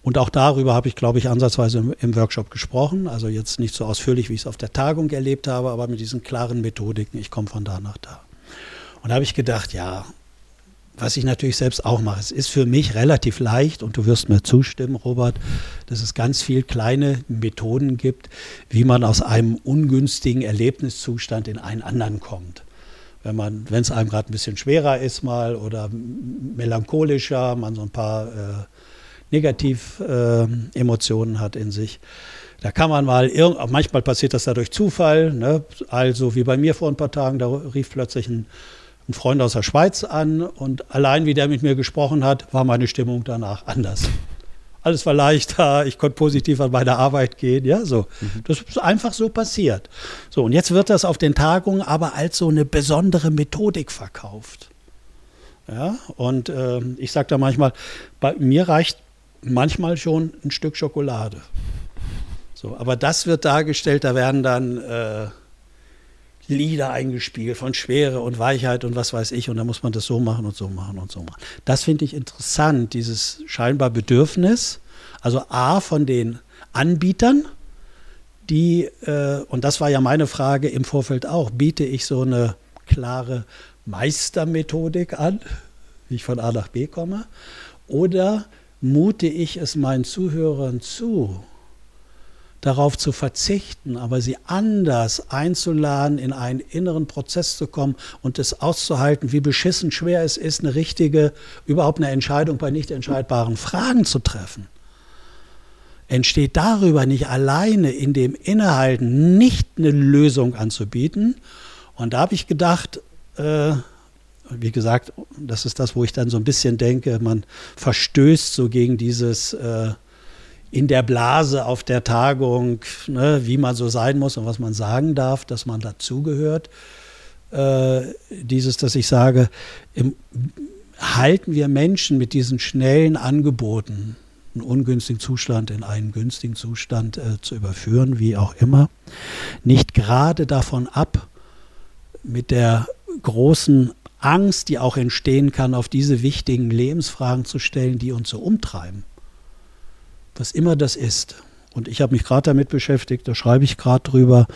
Und auch darüber habe ich, glaube ich, ansatzweise im, im, Workshop gesprochen. Also jetzt nicht so ausführlich, wie ich es auf der Tagung erlebt habe, aber mit diesen klaren Methodiken, ich komme von da nach da. Und da habe ich gedacht, ja, was ich natürlich selbst auch mache. Es ist für mich relativ leicht und du wirst mir zustimmen, Robert, dass es ganz viele kleine Methoden gibt, wie man aus einem ungünstigen Erlebniszustand in einen anderen kommt. Wenn man, wenn es einem gerade ein bisschen schwerer ist mal oder melancholischer, man so ein paar äh, Negativ-Emotionen äh, hat in sich. Da kann man mal, manchmal passiert das da durch Zufall, ne? also wie bei mir vor ein paar Tagen, da rief plötzlich ein ein Freund aus der Schweiz an und allein wie der mit mir gesprochen hat, war meine Stimmung danach anders. Alles war leichter, ich konnte positiv an meine Arbeit gehen, ja, so. Mhm. Das ist einfach so passiert. So, und jetzt wird das auf den Tagungen aber als so eine besondere Methodik verkauft. Ja, und äh, ich sage da manchmal, bei mir reicht manchmal schon ein Stück Schokolade. So, aber das wird dargestellt, da werden dann äh, Lieder eingespielt von Schwere und Weichheit und was weiß ich. Und da muss man das so machen und so machen und so machen. Das finde ich interessant, dieses scheinbar Bedürfnis. Also A von den Anbietern, die, äh, und das war ja meine Frage im Vorfeld auch, biete ich so eine klare Meistermethodik an, wie ich von A nach B komme, oder mute ich es meinen Zuhörern zu, darauf zu verzichten, aber sie anders einzuladen, in einen inneren Prozess zu kommen und es auszuhalten, wie beschissen schwer es ist, eine richtige, überhaupt eine Entscheidung bei nicht entscheidbaren Fragen zu treffen. Entsteht darüber nicht alleine in dem Innehalten nicht eine Lösung anzubieten? Und da habe ich gedacht, äh, wie gesagt, das ist das, wo ich dann so ein bisschen denke, man verstößt so gegen dieses äh, in der Blase auf der Tagung, ne, wie man so sein muss und was man sagen darf, dass man dazugehört. Äh, dieses, dass ich sage, im, halten wir Menschen mit diesen schnellen Angeboten, einen ungünstigen Zustand in einen günstigen Zustand äh, zu überführen, wie auch immer, nicht gerade davon ab, mit der großen Angst, die auch entstehen kann, auf diese wichtigen Lebensfragen zu stellen, die uns so umtreiben was immer das ist. Und ich habe mich gerade damit beschäftigt, da schreibe ich gerade drüber,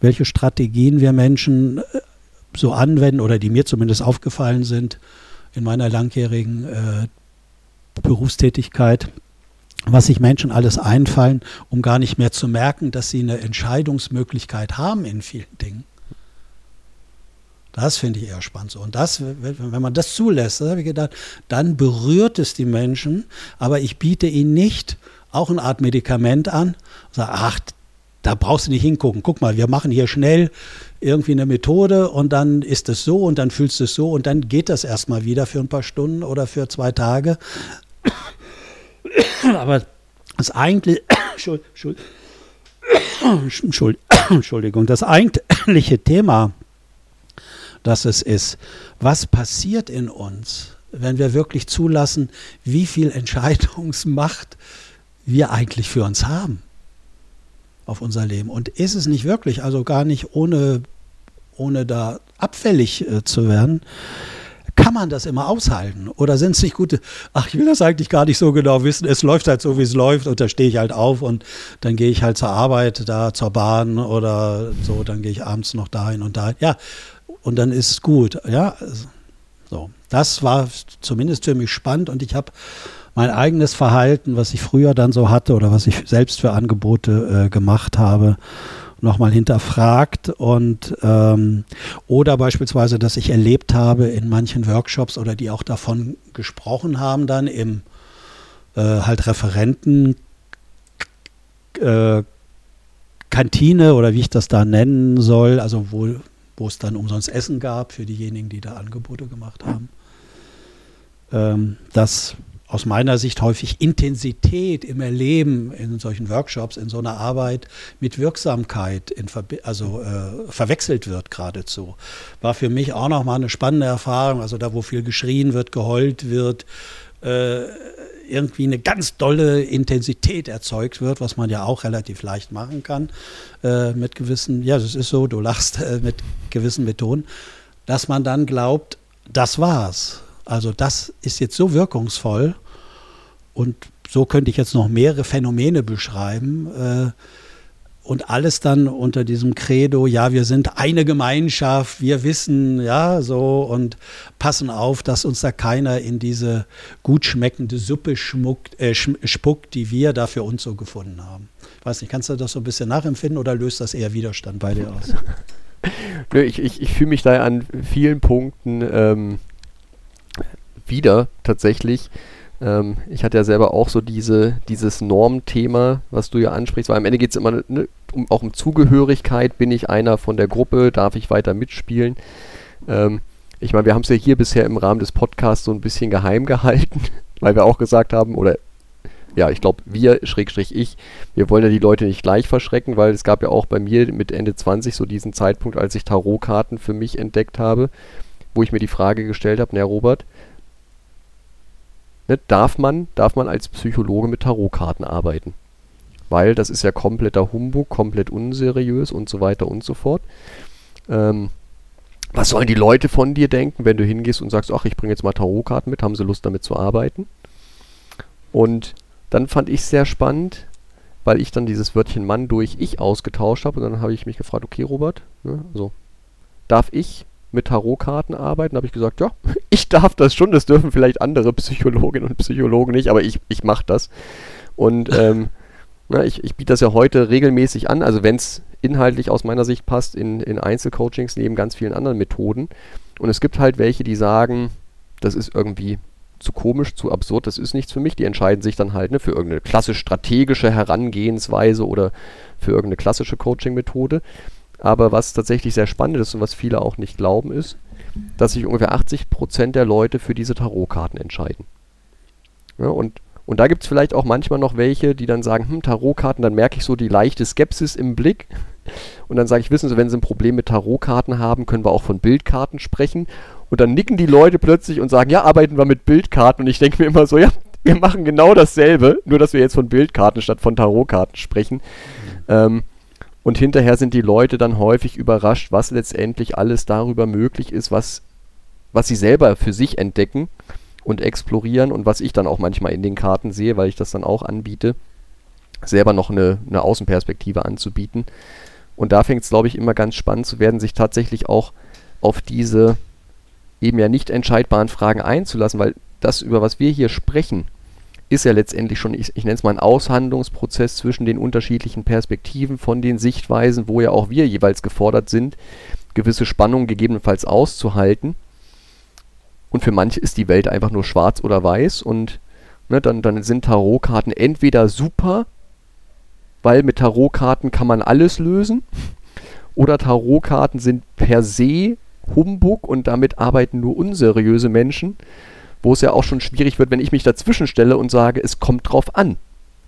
welche Strategien wir Menschen äh, so anwenden oder die mir zumindest aufgefallen sind in meiner langjährigen äh, Berufstätigkeit, was sich Menschen alles einfallen, um gar nicht mehr zu merken, dass sie eine Entscheidungsmöglichkeit haben in vielen Dingen. Das finde ich eher spannend so. Und das, wenn man das zulässt, das habe ich gedacht, dann berührt es die Menschen, aber ich biete ihnen nicht auch eine Art Medikament an und sage, ach, da brauchst du nicht hingucken. Guck mal, wir machen hier schnell irgendwie eine Methode und dann ist es so und dann fühlst du es so und dann geht das erstmal wieder für ein paar Stunden oder für zwei Tage. Aber das eigentlich, Entschuldigung, das eigentliche Thema, das es ist, was passiert in uns, wenn wir wirklich zulassen, wie viel Entscheidungsmacht wir eigentlich für uns haben auf unser Leben. Und ist es nicht wirklich, also gar nicht ohne, ohne da abfällig äh, zu werden, kann man das immer aushalten? Oder sind es nicht gute, ach, ich will das eigentlich gar nicht so genau wissen, es läuft halt so, wie es läuft und da stehe ich halt auf und dann gehe ich halt zur Arbeit, da zur Bahn oder so, dann gehe ich abends noch dahin und dahin. Ja, und dann ist es gut. Ja, so. Das war zumindest für mich spannend und ich habe mein eigenes Verhalten, was ich früher dann so hatte oder was ich selbst für Angebote äh, gemacht habe, nochmal hinterfragt und ähm, oder beispielsweise, dass ich erlebt habe in manchen Workshops oder die auch davon gesprochen haben dann im äh, halt Referenten äh, Kantine oder wie ich das da nennen soll, also wo, wo es dann umsonst Essen gab für diejenigen, die da Angebote gemacht haben. Ähm, das aus meiner Sicht häufig Intensität im Erleben in solchen Workshops, in so einer Arbeit mit Wirksamkeit also äh, verwechselt wird geradezu. War für mich auch nochmal eine spannende Erfahrung. Also da, wo viel geschrien wird, geheult wird, äh, irgendwie eine ganz dolle Intensität erzeugt wird, was man ja auch relativ leicht machen kann äh, mit gewissen, ja, das ist so, du lachst äh, mit gewissen Methoden, dass man dann glaubt, das war's. Also das ist jetzt so wirkungsvoll und so könnte ich jetzt noch mehrere Phänomene beschreiben, äh, und alles dann unter diesem Credo, ja, wir sind eine Gemeinschaft, wir wissen, ja, so und passen auf, dass uns da keiner in diese gut schmeckende Suppe schmuckt, äh, spuckt, die wir da für uns so gefunden haben. Weiß nicht, kannst du das so ein bisschen nachempfinden oder löst das eher Widerstand bei dir aus? Nö, ich, ich, ich fühle mich da an vielen Punkten ähm, wieder tatsächlich. Ähm, ich hatte ja selber auch so diese, dieses Normthema, was du ja ansprichst, weil am Ende geht es immer ne, um, auch um Zugehörigkeit. Bin ich einer von der Gruppe? Darf ich weiter mitspielen? Ähm, ich meine, wir haben es ja hier bisher im Rahmen des Podcasts so ein bisschen geheim gehalten, weil wir auch gesagt haben, oder ja, ich glaube, wir, Schrägstrich ich, wir wollen ja die Leute nicht gleich verschrecken, weil es gab ja auch bei mir mit Ende 20 so diesen Zeitpunkt, als ich Tarotkarten für mich entdeckt habe, wo ich mir die Frage gestellt habe, na Robert, ne, darf man, darf man als Psychologe mit Tarotkarten arbeiten? Weil das ist ja kompletter Humbug, komplett unseriös und so weiter und so fort. Ähm, was sollen die Leute von dir denken, wenn du hingehst und sagst, ach, ich bringe jetzt mal Tarotkarten mit, haben sie Lust damit zu arbeiten? Und dann fand ich es sehr spannend, weil ich dann dieses Wörtchen Mann durch ich ausgetauscht habe und dann habe ich mich gefragt, okay Robert, ne, also darf ich mit Tarotkarten arbeiten? habe ich gesagt, ja, ich darf das schon, das dürfen vielleicht andere Psychologinnen und Psychologen nicht, aber ich, ich mache das. Und ähm, na, ich, ich biete das ja heute regelmäßig an, also wenn es inhaltlich aus meiner Sicht passt, in, in Einzelcoachings neben ganz vielen anderen Methoden. Und es gibt halt welche, die sagen, das ist irgendwie zu komisch, zu absurd, das ist nichts für mich. Die entscheiden sich dann halt ne, für irgendeine klassisch strategische Herangehensweise oder für irgendeine klassische Coaching-Methode. Aber was tatsächlich sehr spannend ist und was viele auch nicht glauben, ist, dass sich ungefähr 80% der Leute für diese Tarotkarten entscheiden. Ja, und, und da gibt es vielleicht auch manchmal noch welche, die dann sagen, hm, Tarotkarten, dann merke ich so die leichte Skepsis im Blick. Und dann sage ich, wissen Sie, wenn Sie ein Problem mit Tarotkarten haben, können wir auch von Bildkarten sprechen. Und dann nicken die Leute plötzlich und sagen, ja, arbeiten wir mit Bildkarten. Und ich denke mir immer so, ja, wir machen genau dasselbe, nur dass wir jetzt von Bildkarten statt von Tarotkarten sprechen. Mhm. Ähm, und hinterher sind die Leute dann häufig überrascht, was letztendlich alles darüber möglich ist, was, was sie selber für sich entdecken und explorieren und was ich dann auch manchmal in den Karten sehe, weil ich das dann auch anbiete, selber noch eine, eine Außenperspektive anzubieten. Und da fängt es, glaube ich, immer ganz spannend zu werden, sich tatsächlich auch auf diese eben ja nicht entscheidbaren Fragen einzulassen, weil das, über was wir hier sprechen, ist ja letztendlich schon, ich, ich nenne es mal ein Aushandlungsprozess zwischen den unterschiedlichen Perspektiven von den Sichtweisen, wo ja auch wir jeweils gefordert sind, gewisse Spannungen gegebenenfalls auszuhalten. Und für manche ist die Welt einfach nur schwarz oder weiß und ne, dann, dann sind Tarotkarten entweder super, weil mit Tarotkarten kann man alles lösen, oder Tarotkarten sind per se Humbug und damit arbeiten nur unseriöse Menschen, wo es ja auch schon schwierig wird, wenn ich mich dazwischen stelle und sage, es kommt drauf an.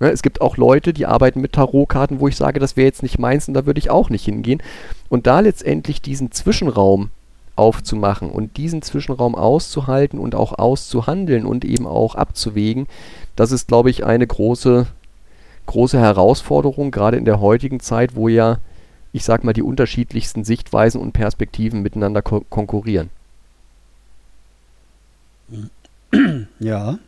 Ja, es gibt auch Leute, die arbeiten mit Tarotkarten, wo ich sage, das wäre jetzt nicht meins und da würde ich auch nicht hingehen. Und da letztendlich diesen Zwischenraum aufzumachen und diesen Zwischenraum auszuhalten und auch auszuhandeln und eben auch abzuwägen, das ist, glaube ich, eine große, große Herausforderung, gerade in der heutigen Zeit, wo ja ich sag mal, die unterschiedlichsten Sichtweisen und Perspektiven miteinander ko konkurrieren. Ja.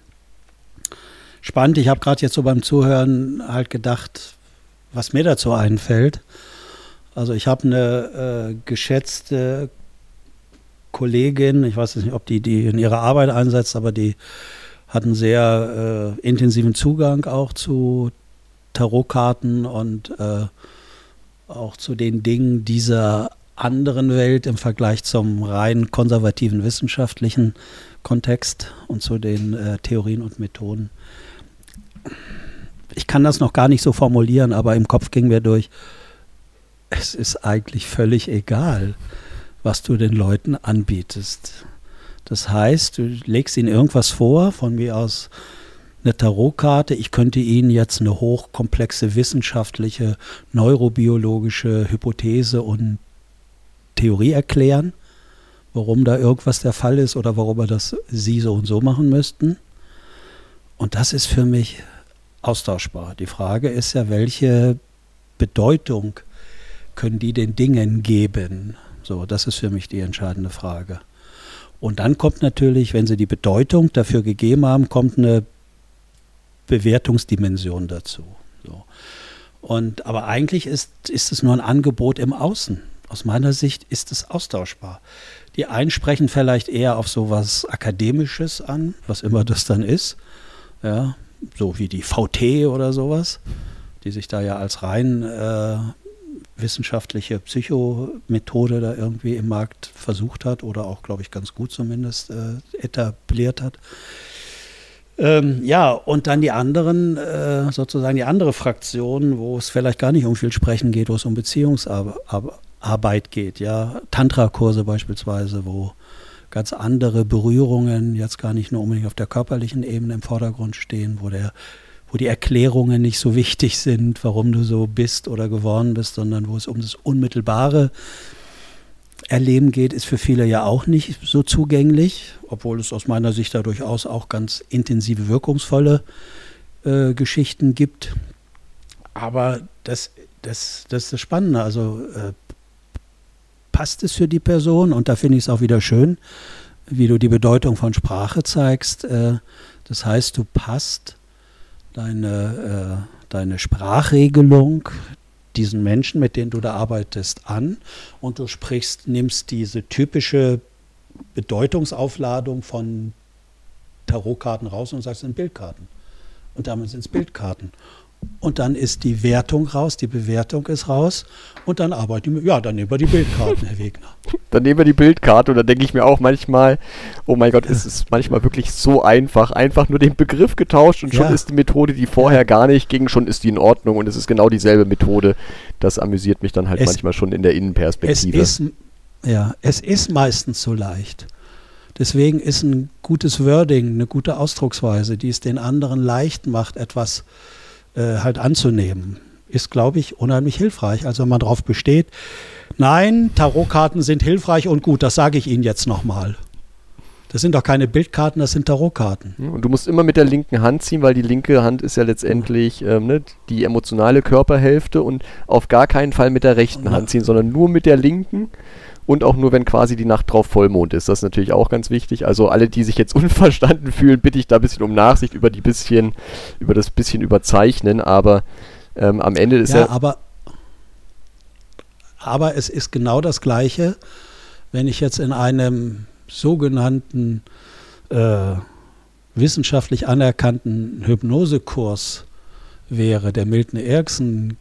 Spannend. Ich habe gerade jetzt so beim Zuhören halt gedacht, was mir dazu einfällt. Also ich habe eine äh, geschätzte Kollegin, ich weiß nicht, ob die die in ihrer Arbeit einsetzt, aber die hat einen sehr äh, intensiven Zugang auch zu Tarotkarten und äh, auch zu den Dingen dieser anderen Welt im Vergleich zum rein konservativen wissenschaftlichen Kontext und zu den äh, Theorien und Methoden. Ich kann das noch gar nicht so formulieren, aber im Kopf ging mir durch, es ist eigentlich völlig egal, was du den Leuten anbietest. Das heißt, du legst ihnen irgendwas vor, von mir aus eine Tarotkarte. Ich könnte Ihnen jetzt eine hochkomplexe wissenschaftliche, neurobiologische Hypothese und Theorie erklären, warum da irgendwas der Fall ist oder warum wir das Sie so und so machen müssten. Und das ist für mich austauschbar. Die Frage ist ja, welche Bedeutung können die den Dingen geben? So, das ist für mich die entscheidende Frage. Und dann kommt natürlich, wenn sie die Bedeutung dafür gegeben haben, kommt eine Bewertungsdimension dazu. So. Und, aber eigentlich ist, ist es nur ein Angebot im Außen. Aus meiner Sicht ist es austauschbar. Die einen sprechen vielleicht eher auf so was Akademisches an, was immer das dann ist. Ja, so wie die VT oder sowas, die sich da ja als rein äh, wissenschaftliche Psychomethode da irgendwie im Markt versucht hat oder auch, glaube ich, ganz gut zumindest äh, etabliert hat. Ähm, ja, und dann die anderen, äh, sozusagen die andere Fraktion, wo es vielleicht gar nicht um viel Sprechen geht, wo es um Beziehungsarbeit geht, ja, Tantra-Kurse beispielsweise, wo ganz andere Berührungen jetzt gar nicht nur unbedingt auf der körperlichen Ebene im Vordergrund stehen, wo der wo die Erklärungen nicht so wichtig sind, warum du so bist oder geworden bist, sondern wo es um das unmittelbare Erleben geht, ist für viele ja auch nicht so zugänglich, obwohl es aus meiner Sicht da durchaus auch ganz intensive, wirkungsvolle äh, Geschichten gibt. Aber das, das, das ist das Spannende. Also äh, passt es für die Person? Und da finde ich es auch wieder schön, wie du die Bedeutung von Sprache zeigst. Äh, das heißt, du passt deine, äh, deine Sprachregelung diesen Menschen, mit denen du da arbeitest, an und du sprichst, nimmst diese typische Bedeutungsaufladung von Tarotkarten raus und sagst, sind Bildkarten. Und damit sind es Bildkarten. Und dann ist die Wertung raus, die Bewertung ist raus und dann arbeiten wir, ja, dann nehmen wir die Bildkarten, Herr Wegner. Dann nehmen wir die Bildkarte und dann denke ich mir auch manchmal, oh mein Gott, es ist manchmal wirklich so einfach, einfach nur den Begriff getauscht und schon ja. ist die Methode, die vorher gar nicht ging, schon ist die in Ordnung und es ist genau dieselbe Methode. Das amüsiert mich dann halt es, manchmal schon in der Innenperspektive. Es ist, ja, es ist meistens so leicht. Deswegen ist ein gutes Wording, eine gute Ausdrucksweise, die es den anderen leicht macht, etwas äh, halt anzunehmen, ist, glaube ich, unheimlich hilfreich. Also wenn man darauf besteht, nein, Tarotkarten sind hilfreich und gut, das sage ich Ihnen jetzt nochmal. Das sind doch keine Bildkarten, das sind Tarotkarten. Und du musst immer mit der linken Hand ziehen, weil die linke Hand ist ja letztendlich ähm, ne, die emotionale Körperhälfte und auf gar keinen Fall mit der rechten Hand ziehen, sondern nur mit der linken und auch nur, wenn quasi die Nacht drauf Vollmond ist. Das ist natürlich auch ganz wichtig. Also alle, die sich jetzt unverstanden fühlen, bitte ich da ein bisschen um Nachsicht über die bisschen, über das bisschen überzeichnen, aber ähm, am Ende ist ja. Ja, aber, aber es ist genau das Gleiche, wenn ich jetzt in einem sogenannten äh, wissenschaftlich anerkannten Hypnosekurs wäre, der Milton Erickson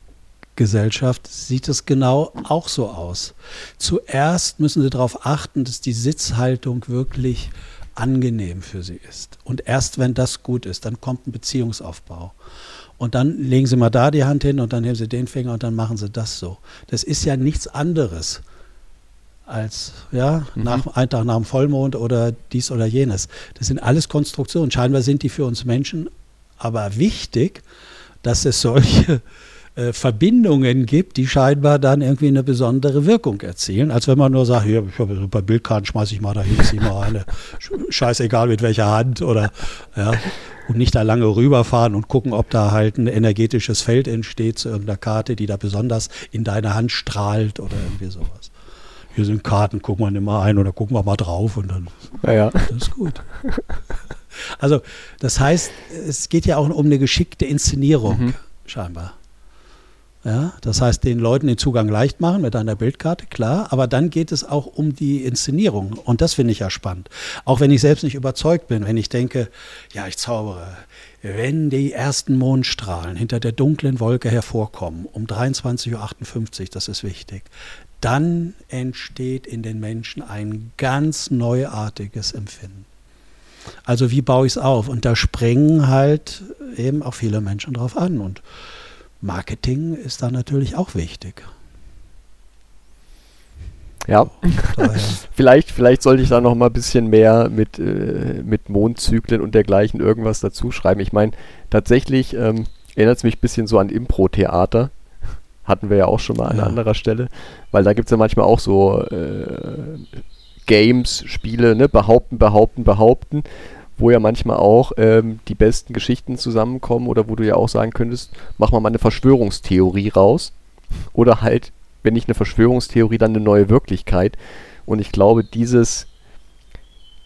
Gesellschaft sieht es genau auch so aus. Zuerst müssen Sie darauf achten, dass die Sitzhaltung wirklich angenehm für Sie ist. Und erst wenn das gut ist, dann kommt ein Beziehungsaufbau. Und dann legen Sie mal da die Hand hin und dann nehmen Sie den Finger und dann machen Sie das so. Das ist ja nichts anderes als ja, mhm. nach, ein Tag nach dem Vollmond oder dies oder jenes. Das sind alles Konstruktionen. Scheinbar sind die für uns Menschen aber wichtig, dass es solche äh, Verbindungen gibt, die scheinbar dann irgendwie eine besondere Wirkung erzielen, als wenn man nur sagt, hier, ich habe so ein paar Bildkarten, schmeiße ich mal dahin, ziehe mal eine, scheißegal mit welcher Hand oder ja, und nicht da lange rüberfahren und gucken, ob da halt ein energetisches Feld entsteht zu irgendeiner Karte, die da besonders in deine Hand strahlt oder irgendwie sowas. Hier sind Karten, gucken wir immer ein oder gucken wir mal drauf und dann ja, ja. das ist gut. Also das heißt, es geht ja auch um eine geschickte Inszenierung mhm. scheinbar. Ja, das heißt, den Leuten den Zugang leicht machen mit einer Bildkarte, klar, aber dann geht es auch um die Inszenierung und das finde ich ja spannend. Auch wenn ich selbst nicht überzeugt bin, wenn ich denke, ja, ich zaubere, wenn die ersten Mondstrahlen hinter der dunklen Wolke hervorkommen, um 23.58 Uhr, das ist wichtig, dann entsteht in den Menschen ein ganz neuartiges Empfinden. Also wie baue ich es auf? Und da springen halt eben auch viele Menschen drauf an und Marketing ist da natürlich auch wichtig. Ja, vielleicht, vielleicht sollte ich da noch mal ein bisschen mehr mit, äh, mit Mondzyklen und dergleichen irgendwas dazu schreiben. Ich meine, tatsächlich ähm, erinnert es mich ein bisschen so an Impro-Theater. Hatten wir ja auch schon mal an ja. anderer Stelle. Weil da gibt es ja manchmal auch so äh, Games, Spiele, ne? behaupten, behaupten, behaupten wo ja manchmal auch ähm, die besten Geschichten zusammenkommen oder wo du ja auch sagen könntest, mach mal mal eine Verschwörungstheorie raus. Oder halt, wenn nicht eine Verschwörungstheorie, dann eine neue Wirklichkeit. Und ich glaube, dieses,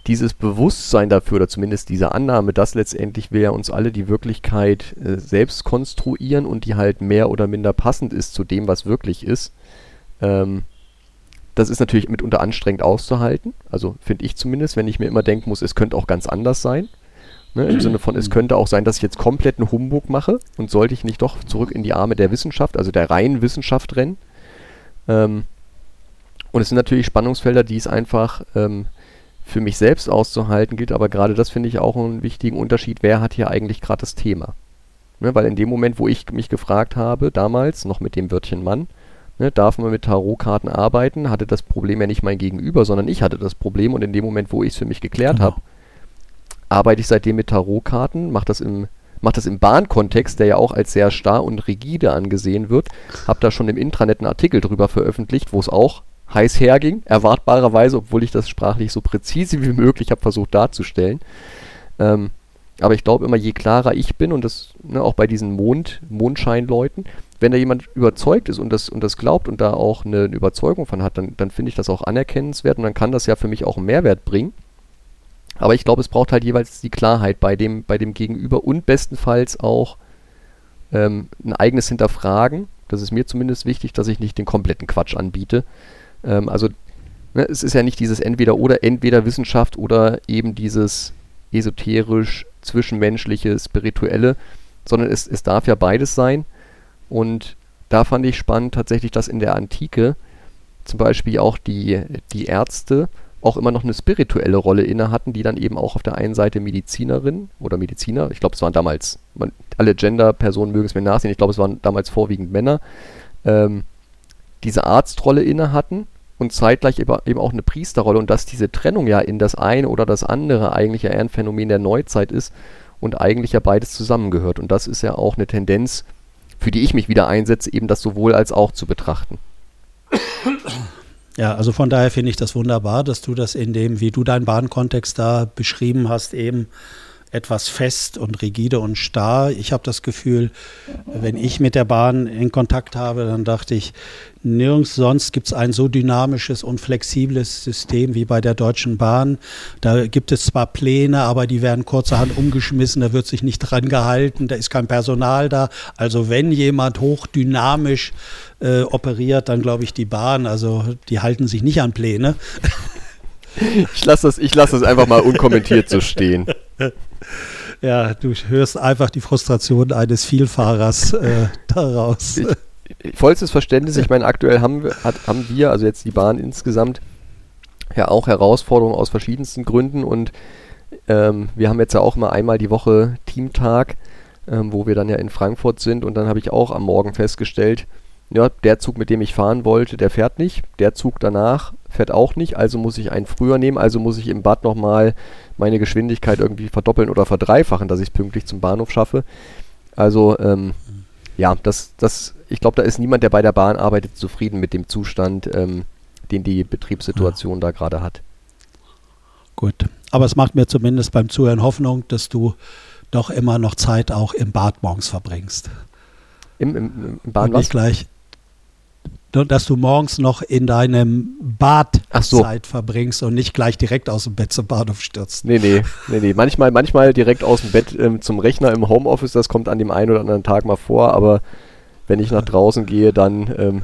dieses Bewusstsein dafür, oder zumindest diese Annahme, dass letztendlich wir uns alle die Wirklichkeit äh, selbst konstruieren und die halt mehr oder minder passend ist zu dem, was wirklich ist, ähm, das ist natürlich mitunter anstrengend auszuhalten. Also finde ich zumindest, wenn ich mir immer denken muss, es könnte auch ganz anders sein. Ne, Im Sinne von, es könnte auch sein, dass ich jetzt komplett einen Humbug mache und sollte ich nicht doch zurück in die Arme der Wissenschaft, also der reinen Wissenschaft rennen. Ähm, und es sind natürlich Spannungsfelder, die es einfach ähm, für mich selbst auszuhalten gilt, aber gerade das finde ich auch einen wichtigen Unterschied, wer hat hier eigentlich gerade das Thema. Ne, weil in dem Moment, wo ich mich gefragt habe, damals, noch mit dem Wörtchen Mann, ne, darf man mit Tarotkarten arbeiten, hatte das Problem ja nicht mein Gegenüber, sondern ich hatte das Problem und in dem Moment, wo ich es für mich geklärt genau. habe, arbeite ich seitdem mit Tarotkarten, mache das im mache das im Bahnkontext, der ja auch als sehr starr und rigide angesehen wird. Habe da schon im Intranet einen Artikel drüber veröffentlicht, wo es auch heiß herging, erwartbarerweise, obwohl ich das sprachlich so präzise wie möglich habe versucht darzustellen. Ähm, aber ich glaube immer, je klarer ich bin und das ne, auch bei diesen Mond, Mondscheinleuten, wenn da jemand überzeugt ist und das, und das glaubt und da auch eine, eine Überzeugung von hat, dann, dann finde ich das auch anerkennenswert und dann kann das ja für mich auch einen Mehrwert bringen. Aber ich glaube, es braucht halt jeweils die Klarheit bei dem, bei dem Gegenüber und bestenfalls auch ähm, ein eigenes Hinterfragen. Das ist mir zumindest wichtig, dass ich nicht den kompletten Quatsch anbiete. Ähm, also ne, es ist ja nicht dieses entweder oder, entweder Wissenschaft oder eben dieses esoterisch, zwischenmenschliche, spirituelle, sondern es, es darf ja beides sein. Und da fand ich spannend tatsächlich, dass in der Antike zum Beispiel auch die, die Ärzte auch immer noch eine spirituelle Rolle inne hatten, die dann eben auch auf der einen Seite Medizinerin oder Mediziner, ich glaube, es waren damals, man, alle Gender-Personen mögen es mir nachsehen, ich glaube, es waren damals vorwiegend Männer, ähm, diese Arztrolle inne hatten und zeitgleich eben auch eine Priesterrolle und dass diese Trennung ja in das eine oder das andere eigentlich ja eher ein Phänomen der Neuzeit ist und eigentlich ja beides zusammengehört. Und das ist ja auch eine Tendenz, für die ich mich wieder einsetze, eben das sowohl als auch zu betrachten. Ja, also von daher finde ich das wunderbar, dass du das in dem, wie du deinen Bahnkontext da beschrieben hast, eben etwas fest und rigide und starr. Ich habe das Gefühl, wenn ich mit der Bahn in Kontakt habe, dann dachte ich, nirgends sonst gibt es ein so dynamisches und flexibles System wie bei der Deutschen Bahn. Da gibt es zwar Pläne, aber die werden kurzerhand umgeschmissen, da wird sich nicht dran gehalten, da ist kein Personal da. Also wenn jemand hochdynamisch äh, operiert, dann glaube ich die Bahn. Also die halten sich nicht an Pläne. Ich lasse das, lass das einfach mal unkommentiert so stehen. Ja, du hörst einfach die Frustration eines Vielfahrers äh, daraus. Ich, vollstes Verständnis. Ich meine, aktuell haben wir, hat, haben wir, also jetzt die Bahn insgesamt, ja auch Herausforderungen aus verschiedensten Gründen und ähm, wir haben jetzt ja auch mal einmal die Woche Teamtag, ähm, wo wir dann ja in Frankfurt sind und dann habe ich auch am Morgen festgestellt, ja, der Zug, mit dem ich fahren wollte, der fährt nicht. Der Zug danach fährt auch nicht, also muss ich einen früher nehmen, also muss ich im Bad nochmal meine Geschwindigkeit irgendwie verdoppeln oder verdreifachen, dass ich es pünktlich zum Bahnhof schaffe. Also, ähm, ja, das, das, ich glaube, da ist niemand, der bei der Bahn arbeitet, zufrieden mit dem Zustand, ähm, den die Betriebssituation ja. da gerade hat. Gut, aber es macht mir zumindest beim Zuhören Hoffnung, dass du doch immer noch Zeit auch im Bad morgens verbringst. Im, im, im Bahn Und nicht was? gleich dass du morgens noch in deinem Bad so. Zeit verbringst und nicht gleich direkt aus dem Bett zum Bahnhof stürzt. Nee, nee, nee, nee. Manchmal, manchmal direkt aus dem Bett ähm, zum Rechner im Homeoffice, das kommt an dem einen oder anderen Tag mal vor, aber wenn ich nach draußen gehe, dann, ähm,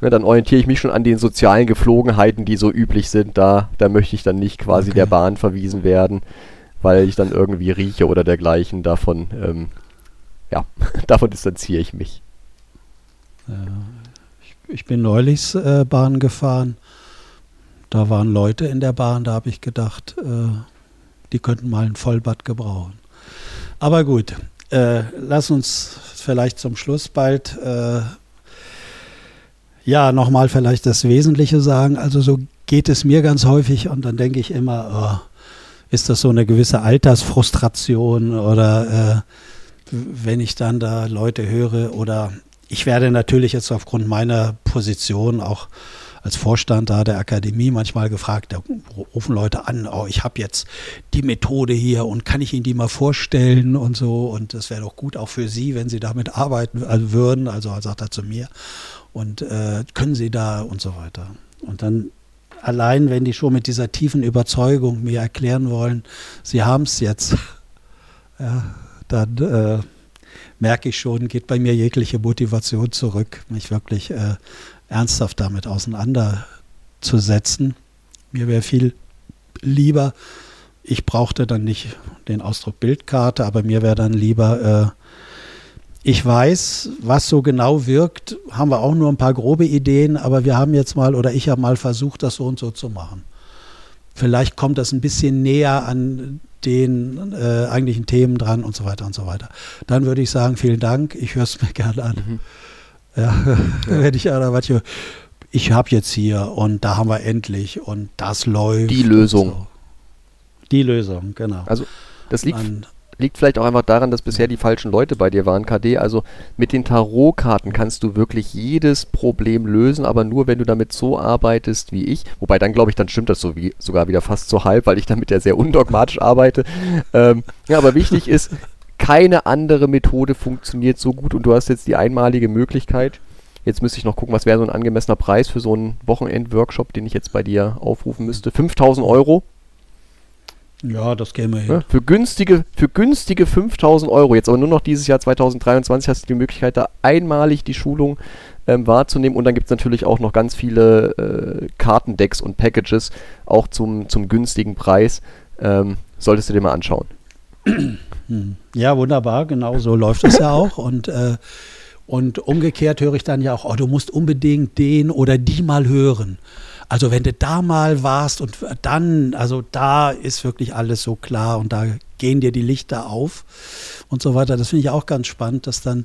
ja, dann orientiere ich mich schon an den sozialen Geflogenheiten, die so üblich sind. Da, da möchte ich dann nicht quasi okay. der Bahn verwiesen werden, weil ich dann irgendwie rieche oder dergleichen. Davon, ähm, ja, davon distanziere ich mich. Ja, ich bin neulich äh, Bahn gefahren. Da waren Leute in der Bahn, da habe ich gedacht, äh, die könnten mal ein Vollbad gebrauchen. Aber gut, äh, lass uns vielleicht zum Schluss bald äh, ja nochmal vielleicht das Wesentliche sagen. Also so geht es mir ganz häufig und dann denke ich immer, oh, ist das so eine gewisse Altersfrustration oder äh, wenn ich dann da Leute höre oder ich werde natürlich jetzt aufgrund meiner Position auch als Vorstand da der Akademie manchmal gefragt, da rufen Leute an, oh, ich habe jetzt die Methode hier und kann ich Ihnen die mal vorstellen und so? Und das wäre doch gut auch für Sie, wenn Sie damit arbeiten also würden, also sagt er zu mir. Und äh, können Sie da und so weiter. Und dann allein wenn die schon mit dieser tiefen Überzeugung mir erklären wollen, sie haben es jetzt, ja, dann äh, merke ich schon, geht bei mir jegliche Motivation zurück, mich wirklich äh, ernsthaft damit auseinanderzusetzen. Mir wäre viel lieber, ich brauchte dann nicht den Ausdruck Bildkarte, aber mir wäre dann lieber, äh, ich weiß, was so genau wirkt, haben wir auch nur ein paar grobe Ideen, aber wir haben jetzt mal oder ich habe mal versucht, das so und so zu machen. Vielleicht kommt das ein bisschen näher an den äh, eigentlichen Themen dran und so weiter und so weiter. Dann würde ich sagen, vielen Dank, ich höre es mir gerne an. Mhm. Ja, ja. wenn ich oder was ich habe jetzt hier und da haben wir endlich und das läuft. Die Lösung. So. Die Lösung, genau. Also das liegt, An, liegt vielleicht auch einfach daran, dass bisher die falschen Leute bei dir waren, KD. Also mit den Tarotkarten kannst du wirklich jedes Problem lösen, aber nur wenn du damit so arbeitest wie ich. Wobei dann glaube ich, dann stimmt das so wie, sogar wieder fast so halb, weil ich damit ja sehr undogmatisch arbeite. Ähm, ja, aber wichtig ist, keine andere Methode funktioniert so gut und du hast jetzt die einmalige Möglichkeit. Jetzt müsste ich noch gucken, was wäre so ein angemessener Preis für so einen Wochenend-Workshop, den ich jetzt bei dir aufrufen müsste. 5000 Euro. Ja, das käme hin. für günstige, für günstige 5000 Euro, jetzt aber nur noch dieses Jahr 2023 hast du die Möglichkeit, da einmalig die Schulung ähm, wahrzunehmen. Und dann gibt es natürlich auch noch ganz viele äh, Kartendecks und Packages, auch zum, zum günstigen Preis. Ähm, solltest du dir mal anschauen. Hm. Ja, wunderbar, genau so läuft es ja auch. Und, äh, und umgekehrt höre ich dann ja auch, oh, du musst unbedingt den oder die mal hören. Also wenn du da mal warst und dann, also da ist wirklich alles so klar und da gehen dir die Lichter auf und so weiter. Das finde ich auch ganz spannend, dass dann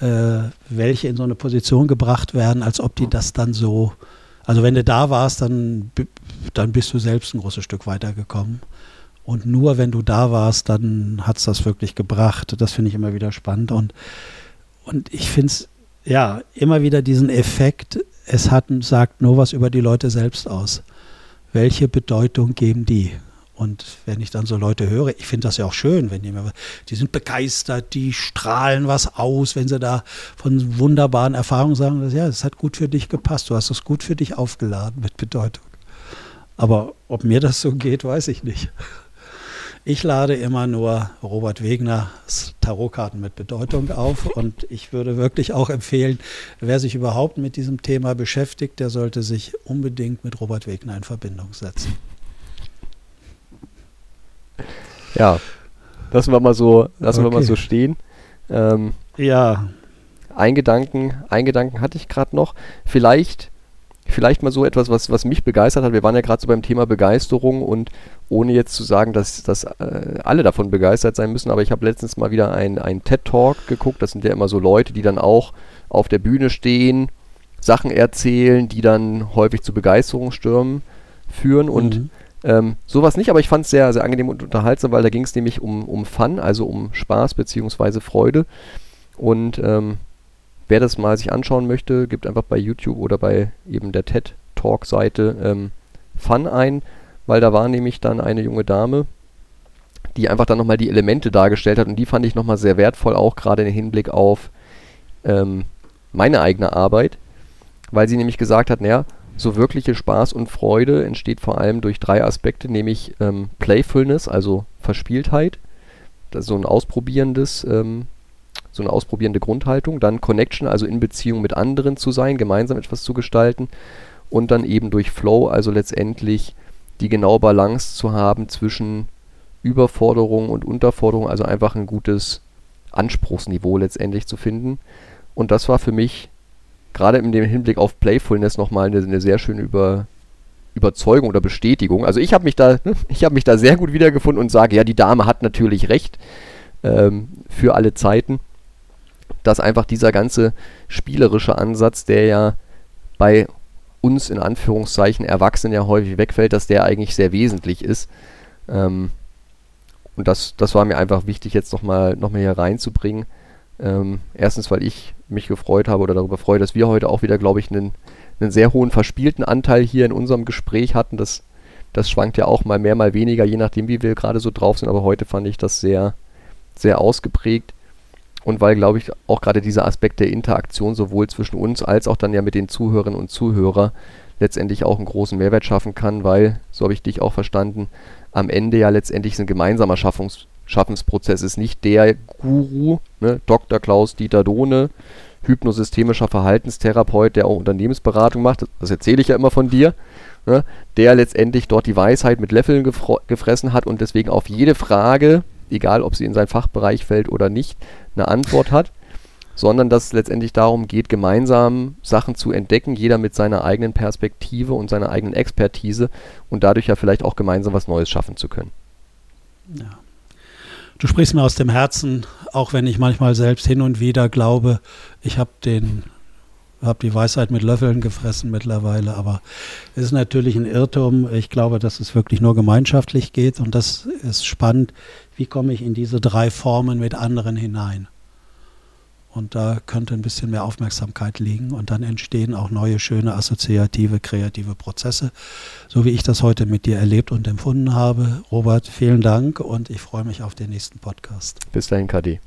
äh, welche in so eine Position gebracht werden, als ob die das dann so, also wenn du da warst, dann, dann bist du selbst ein großes Stück weitergekommen. Und nur wenn du da warst, dann hat es das wirklich gebracht. Das finde ich immer wieder spannend. Und, und ich finde es, ja, immer wieder diesen Effekt, es hat, sagt nur was über die Leute selbst aus. Welche Bedeutung geben die? Und wenn ich dann so Leute höre, ich finde das ja auch schön, wenn die mir, die sind begeistert, die strahlen was aus, wenn sie da von wunderbaren Erfahrungen sagen, dass, ja, es hat gut für dich gepasst, du hast es gut für dich aufgeladen mit Bedeutung. Aber ob mir das so geht, weiß ich nicht. Ich lade immer nur Robert Wegners Tarotkarten mit Bedeutung auf und ich würde wirklich auch empfehlen, wer sich überhaupt mit diesem Thema beschäftigt, der sollte sich unbedingt mit Robert Wegner in Verbindung setzen. Ja, lassen wir mal so, lassen okay. wir mal so stehen. Ähm, ja. Ein Gedanken, ein Gedanken hatte ich gerade noch. Vielleicht vielleicht mal so etwas, was, was mich begeistert hat. Wir waren ja gerade so beim Thema Begeisterung und ohne jetzt zu sagen, dass, dass äh, alle davon begeistert sein müssen, aber ich habe letztens mal wieder einen TED-Talk geguckt. Das sind ja immer so Leute, die dann auch auf der Bühne stehen, Sachen erzählen, die dann häufig zu Begeisterungsstürmen führen und mhm. ähm, sowas nicht, aber ich fand es sehr, sehr angenehm und unterhaltsam, weil da ging es nämlich um, um Fun, also um Spaß bzw. Freude und ähm, Wer das mal sich anschauen möchte, gibt einfach bei YouTube oder bei eben der TED Talk Seite ähm, Fun ein, weil da war nämlich dann eine junge Dame, die einfach dann nochmal die Elemente dargestellt hat und die fand ich nochmal sehr wertvoll, auch gerade im Hinblick auf ähm, meine eigene Arbeit, weil sie nämlich gesagt hat, naja, so wirkliche Spaß und Freude entsteht vor allem durch drei Aspekte, nämlich ähm, Playfulness, also Verspieltheit, das ist so ein ausprobierendes ähm, so eine ausprobierende Grundhaltung, dann Connection, also in Beziehung mit anderen zu sein, gemeinsam etwas zu gestalten und dann eben durch Flow, also letztendlich die genaue Balance zu haben zwischen Überforderung und Unterforderung, also einfach ein gutes Anspruchsniveau letztendlich zu finden. Und das war für mich gerade dem Hinblick auf Playfulness nochmal eine, eine sehr schöne Über, Überzeugung oder Bestätigung. Also ich habe mich da, ich habe mich da sehr gut wiedergefunden und sage, ja, die Dame hat natürlich recht ähm, für alle Zeiten dass einfach dieser ganze spielerische Ansatz, der ja bei uns in Anführungszeichen Erwachsenen ja häufig wegfällt, dass der eigentlich sehr wesentlich ist. Ähm, und das, das war mir einfach wichtig, jetzt nochmal noch mal hier reinzubringen. Ähm, erstens, weil ich mich gefreut habe oder darüber freue, dass wir heute auch wieder, glaube ich, einen, einen sehr hohen verspielten Anteil hier in unserem Gespräch hatten. Das, das schwankt ja auch mal mehr, mal weniger, je nachdem, wie wir gerade so drauf sind. Aber heute fand ich das sehr, sehr ausgeprägt. Und weil, glaube ich, auch gerade dieser Aspekt der Interaktion sowohl zwischen uns als auch dann ja mit den Zuhörerinnen und Zuhörern letztendlich auch einen großen Mehrwert schaffen kann, weil, so habe ich dich auch verstanden, am Ende ja letztendlich ein gemeinsamer Schaffungs Schaffensprozess ist. Nicht der Guru, ne, Dr. Klaus Dieter Dohne, hypnosystemischer Verhaltenstherapeut, der auch Unternehmensberatung macht, das erzähle ich ja immer von dir, ne, der letztendlich dort die Weisheit mit Löffeln gefressen hat und deswegen auf jede Frage, egal ob sie in seinen Fachbereich fällt oder nicht, eine Antwort hat, sondern dass es letztendlich darum geht, gemeinsam Sachen zu entdecken, jeder mit seiner eigenen Perspektive und seiner eigenen Expertise und dadurch ja vielleicht auch gemeinsam was Neues schaffen zu können. Ja. Du sprichst mir aus dem Herzen, auch wenn ich manchmal selbst hin und wieder glaube, ich habe den habe die Weisheit mit Löffeln gefressen mittlerweile, aber es ist natürlich ein Irrtum. Ich glaube, dass es wirklich nur gemeinschaftlich geht und das ist spannend. Wie komme ich in diese drei Formen mit anderen hinein? Und da könnte ein bisschen mehr Aufmerksamkeit liegen und dann entstehen auch neue, schöne, assoziative, kreative Prozesse, so wie ich das heute mit dir erlebt und empfunden habe. Robert, vielen Dank und ich freue mich auf den nächsten Podcast. Bis dahin, KD.